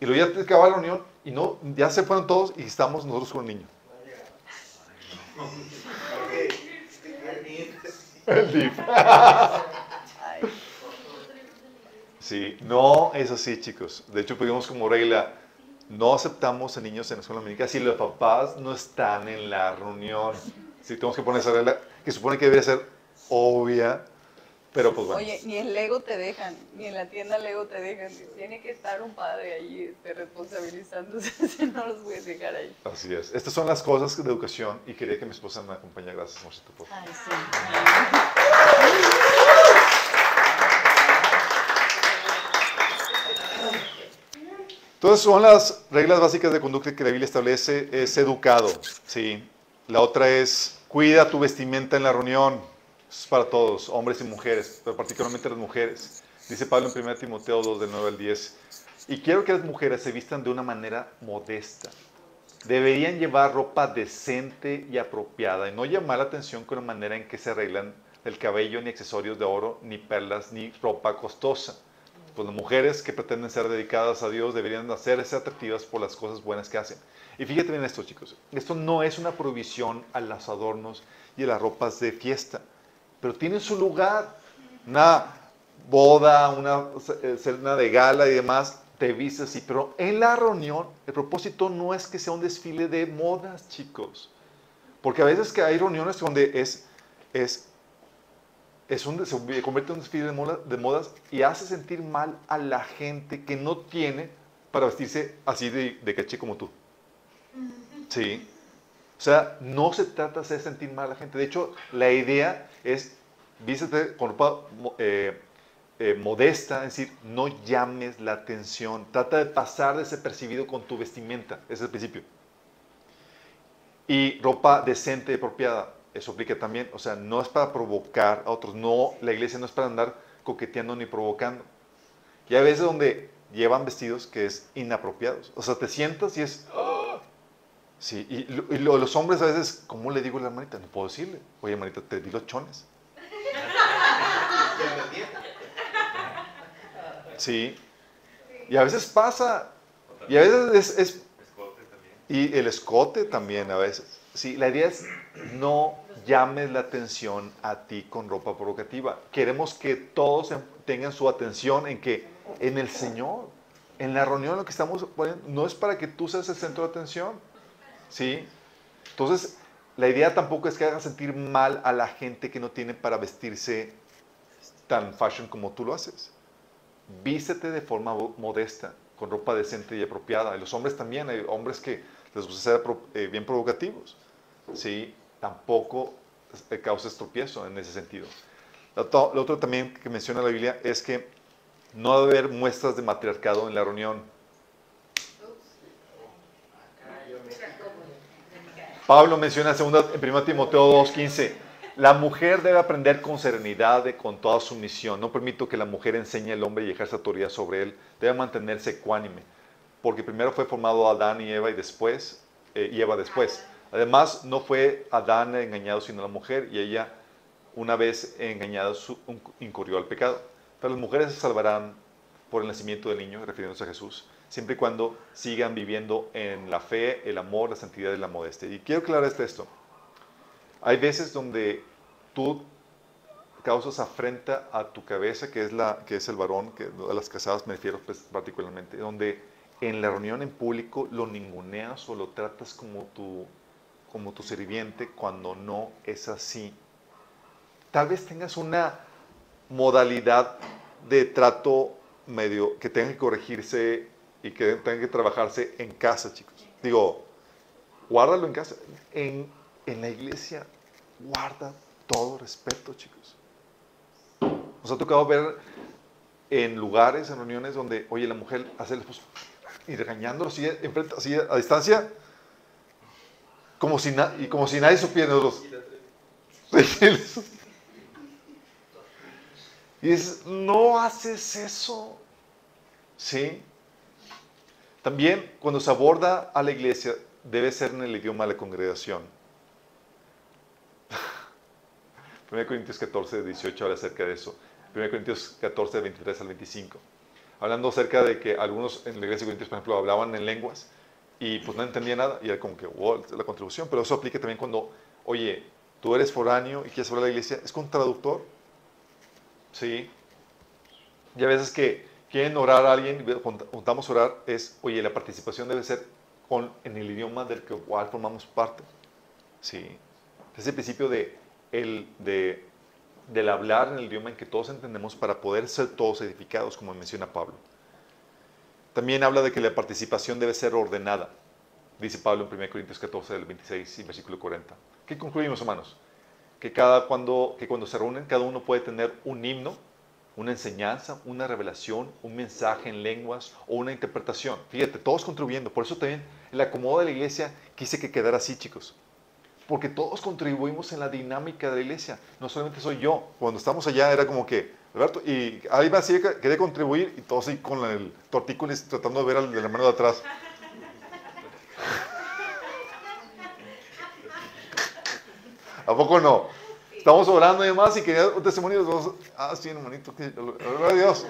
Y luego ya te acababa la reunión y no, ya se fueron todos y estamos nosotros con el niño. El Sí, no es así, chicos. De hecho, pedimos como regla, no aceptamos a niños en la escuela dominical si los papás no están en la reunión. Sí, tenemos que poner esa regla que supone que debería ser obvia, pero pues bueno. Oye, ni en Lego te dejan, ni en la tienda Lego te dejan. Tiene que estar un padre ahí este, responsabilizándose, si no los puedes dejar ahí. Así es. Estas son las cosas de educación y quería que mi esposa me acompañara. Gracias, Marcito, por. Ay, sí. Entonces son las reglas básicas de conducta que la Biblia establece, es educado, ¿sí? La otra es cuida tu vestimenta en la reunión, es para todos, hombres y mujeres, pero particularmente las mujeres. Dice Pablo en 1 Timoteo 2, del 9 al 10, y quiero que las mujeres se vistan de una manera modesta. Deberían llevar ropa decente y apropiada y no llamar la atención con la manera en que se arreglan el cabello, ni accesorios de oro, ni perlas, ni ropa costosa. pues las mujeres que pretenden ser dedicadas a Dios deberían hacerse atractivas por las cosas buenas que hacen. Y fíjate bien esto, chicos. Esto no es una prohibición a los adornos y a las ropas de fiesta, pero tiene su lugar. Una boda, una cena de gala y demás, te vistes así. Pero en la reunión, el propósito no es que sea un desfile de modas, chicos. Porque a veces que hay reuniones donde es, es es un, se convierte en un desfile de, modas y hace sentir mal a la gente que no tiene para vestirse así de, de caché como tú. Sí. O sea, no se trata de sentir mal a la gente. De hecho, la idea es, vístete con ropa eh, eh, modesta, es decir, no llames la atención. Trata de pasar desapercibido con tu vestimenta. Ese es el principio. Y ropa decente y apropiada eso aplica también, o sea, no es para provocar a otros, no, la iglesia no es para andar coqueteando ni provocando. Y hay veces donde llevan vestidos que es inapropiados, o sea, te sientas y es. Sí, y, los hombres a veces, ¿cómo le digo a la hermanita? No puedo decirle, oye hermanita, te di los chones. Sí, y a veces pasa, y a veces es, es y el escote también a veces. Sí, la idea es no llames la atención a ti con ropa provocativa. Queremos que todos tengan su atención en que en el Señor, en la reunión lo que estamos poniendo, no es para que tú seas el centro de atención. ¿Sí? Entonces, la idea tampoco es que hagas sentir mal a la gente que no tiene para vestirse tan fashion como tú lo haces. Vístete de forma modesta, con ropa decente y apropiada. Y los hombres también, hay hombres que les gusta ser eh, bien provocativos. ¿sí? Tampoco causa estropiezo en ese sentido. Lo, otro también que menciona la Biblia es que no debe haber muestras de matriarcado en la reunión. Pablo menciona en 1 Timoteo 2.15, la mujer debe aprender con serenidad con toda sumisión. No permito que la mujer enseñe al hombre y ejerza autoridad sobre él. Debe mantenerse ecuánime porque primero fue formado Adán y Eva y después, eh, y Eva después. Además, no fue Adán engañado, sino la mujer, y ella, una vez engañada, incurrió al pecado. Pero las mujeres se salvarán por el nacimiento del niño, refiriéndose a Jesús, siempre y cuando sigan viviendo en la fe, el amor, la santidad y la modestia. Y quiero aclarar esto. Hay veces donde tú causas afrenta a tu cabeza, que es, la, que es el varón, que a las casadas me refiero pues, particularmente, donde en la reunión en público lo ninguneas o lo tratas como tu, como tu sirviente cuando no es así. Tal vez tengas una modalidad de trato medio que tenga que corregirse y que tenga que trabajarse en casa, chicos. Digo, guárdalo en casa. En, en la iglesia, guarda todo respeto, chicos. Nos ha tocado ver en lugares, en reuniones donde, oye, la mujer hace el esposo, y regañándolo así, enfrente, así a distancia, como si, y como si nadie supiera nosotros. y dices, no haces eso. ¿Sí? También cuando se aborda a la iglesia debe ser en el idioma de la congregación. 1 Corintios 14, 18 habla acerca de eso. 1 Corintios 14, 23 al 25 hablando acerca de que algunos en la iglesia de Corintios, por ejemplo, hablaban en lenguas y pues no entendía nada y era como que, wow, la contribución, pero eso aplica también cuando, oye, tú eres foráneo y quieres hablar a la iglesia, es con traductor, ¿sí? Y a veces que quieren orar a alguien, juntamos a orar, es, oye, la participación debe ser con, en el idioma del que igual formamos parte, ¿sí? Es el principio de, el, de del hablar en el idioma en que todos entendemos para poder ser todos edificados, como menciona Pablo. También habla de que la participación debe ser ordenada, dice Pablo en 1 Corintios 14, del 26 y versículo 40. ¿Qué concluimos, hermanos? Que, cada, cuando, que cuando se reúnen, cada uno puede tener un himno, una enseñanza, una revelación, un mensaje en lenguas o una interpretación. Fíjate, todos contribuyendo. Por eso también el acomodo de la iglesia quise que quedara así, chicos porque todos contribuimos en la dinámica de la iglesia. No solamente soy yo. Cuando estamos allá era como que, Alberto, y ahí va así, quería contribuir y todos así con el tortícolis tratando de ver al de la mano de atrás. ¿A poco no? Estamos orando y demás y quería un testimonio. ah, sí, hermanito, a Dios.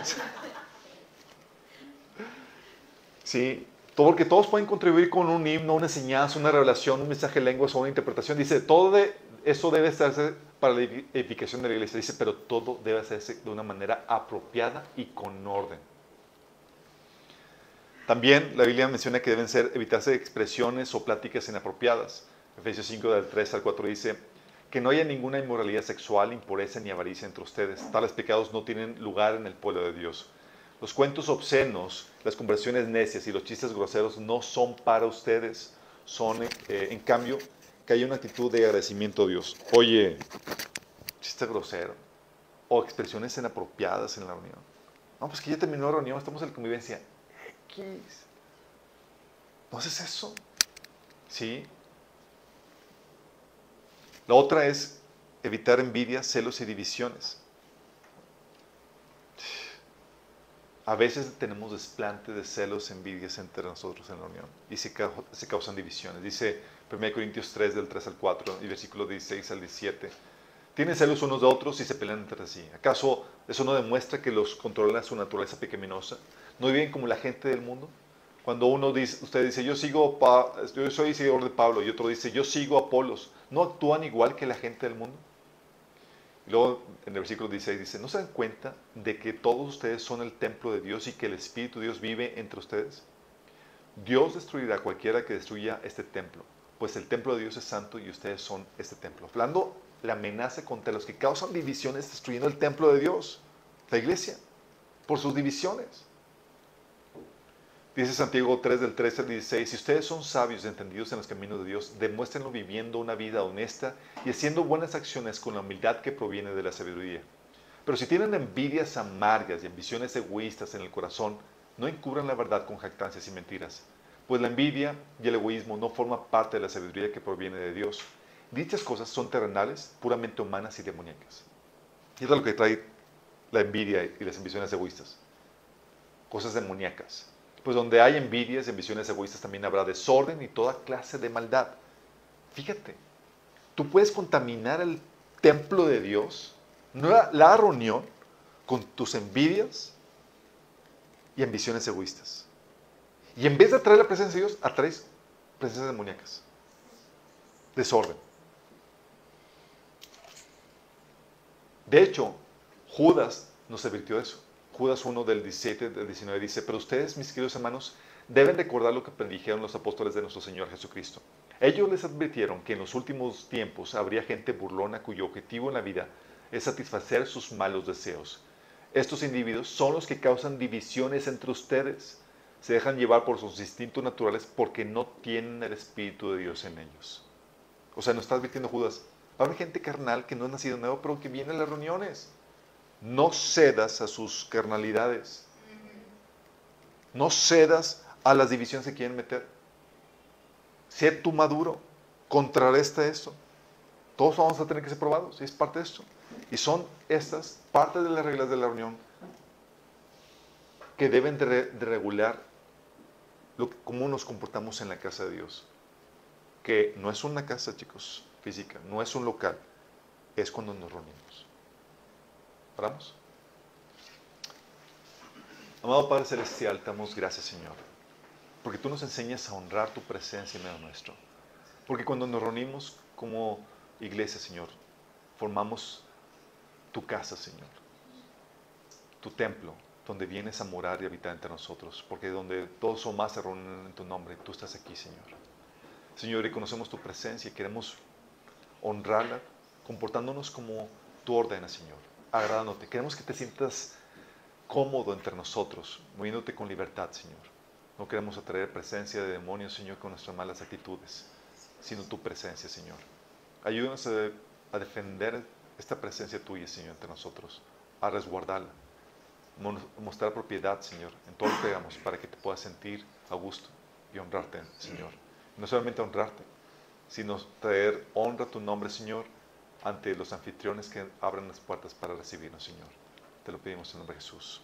Sí, todo porque todos pueden contribuir con un himno, una enseñanza, una revelación, un mensaje de lenguas o una interpretación. Dice, todo de, eso debe hacerse para la edificación de la iglesia. Dice, pero todo debe hacerse de una manera apropiada y con orden. También la Biblia menciona que deben ser evitarse expresiones o pláticas inapropiadas. Efesios 5 del 3 al 4 dice que no haya ninguna inmoralidad sexual, impureza ni avaricia entre ustedes. Tales pecados no tienen lugar en el pueblo de Dios. Los cuentos obscenos, las conversiones necias y los chistes groseros no son para ustedes. Son, eh, en cambio, que haya una actitud de agradecimiento a Dios. Oye, chiste grosero o expresiones inapropiadas en la reunión. No, pues que ya terminó la reunión, estamos en la convivencia. X. ¿No haces eso? ¿Sí? La otra es evitar envidia, celos y divisiones. A veces tenemos desplante de celos, envidias entre nosotros en la unión y se, se causan divisiones. Dice 1 Corintios 3 del 3 al 4 y versículo 16 al 17. Tienen celos unos de otros y se pelean entre sí. ¿Acaso eso no demuestra que los controla su naturaleza pecaminosa? ¿No viven como la gente del mundo? Cuando uno dice, usted dice, yo sigo, yo soy seguidor de Pablo, y otro dice, yo sigo a Apolos, ¿no actúan igual que la gente del mundo? Y luego en el versículo 16 dice, ¿no se dan cuenta de que todos ustedes son el templo de Dios y que el Espíritu de Dios vive entre ustedes? Dios destruirá a cualquiera que destruya este templo, pues el templo de Dios es santo y ustedes son este templo. Hablando la amenaza contra los que causan divisiones destruyendo el templo de Dios, la iglesia, por sus divisiones. Dice Santiago 3 del 13 al 16, si ustedes son sabios y entendidos en los caminos de Dios, demuéstrenlo viviendo una vida honesta y haciendo buenas acciones con la humildad que proviene de la sabiduría. Pero si tienen envidias amargas y ambiciones egoístas en el corazón, no encubran la verdad con jactancias y mentiras, pues la envidia y el egoísmo no forman parte de la sabiduría que proviene de Dios. Dichas cosas son terrenales, puramente humanas y demoníacas. Y es lo que trae la envidia y las ambiciones egoístas. Cosas demoníacas. Pues donde hay envidias y ambiciones egoístas también habrá desorden y toda clase de maldad. Fíjate, tú puedes contaminar el templo de Dios, la, la reunión, con tus envidias y ambiciones egoístas. Y en vez de atraer la presencia de Dios, atraes presencias demoníacas. Desorden. De hecho, Judas nos advirtió eso. Judas 1 del 17 del 19 dice, pero ustedes, mis queridos hermanos, deben recordar lo que predijeron los apóstoles de nuestro Señor Jesucristo. Ellos les advirtieron que en los últimos tiempos habría gente burlona cuyo objetivo en la vida es satisfacer sus malos deseos. Estos individuos son los que causan divisiones entre ustedes. Se dejan llevar por sus instintos naturales porque no tienen el Espíritu de Dios en ellos. O sea, nos está advirtiendo Judas. Va gente carnal que no ha nacido nuevo, pero que viene a las reuniones. No cedas a sus carnalidades. No cedas a las divisiones que quieren meter. Sé tú maduro. Contrarresta esto. Todos vamos a tener que ser probados. Es parte de esto. Y son estas partes de las reglas de la reunión que deben de, regular lo, cómo nos comportamos en la casa de Dios. Que no es una casa, chicos, física, no es un local, es cuando nos reunimos. ¿Oramos? Amado Padre Celestial, damos gracias, Señor, porque tú nos enseñas a honrar tu presencia en medio nuestro. Porque cuando nos reunimos como iglesia, Señor, formamos tu casa, Señor, tu templo, donde vienes a morar y habitar entre nosotros, porque donde todos o más se reúnen en tu nombre, tú estás aquí, Señor. Señor, y conocemos tu presencia y queremos honrarla, comportándonos como tú ordenas, Señor agradándote. Queremos que te sientas cómodo entre nosotros, moviéndote con libertad, Señor. No queremos atraer presencia de demonios, Señor, con nuestras malas actitudes, sino tu presencia, Señor. Ayúdanos a, defender esta presencia tuya, Señor, entre nosotros, a resguardarla, mostrar propiedad, Señor, en todo lo que hagamos, para que te puedas sentir a gusto y honrarte, Señor. No solamente honrarte, sino traer honra a tu nombre, Señor, ante los anfitriones que abran las puertas para recibirnos, Señor. Te lo pedimos en nombre de Jesús.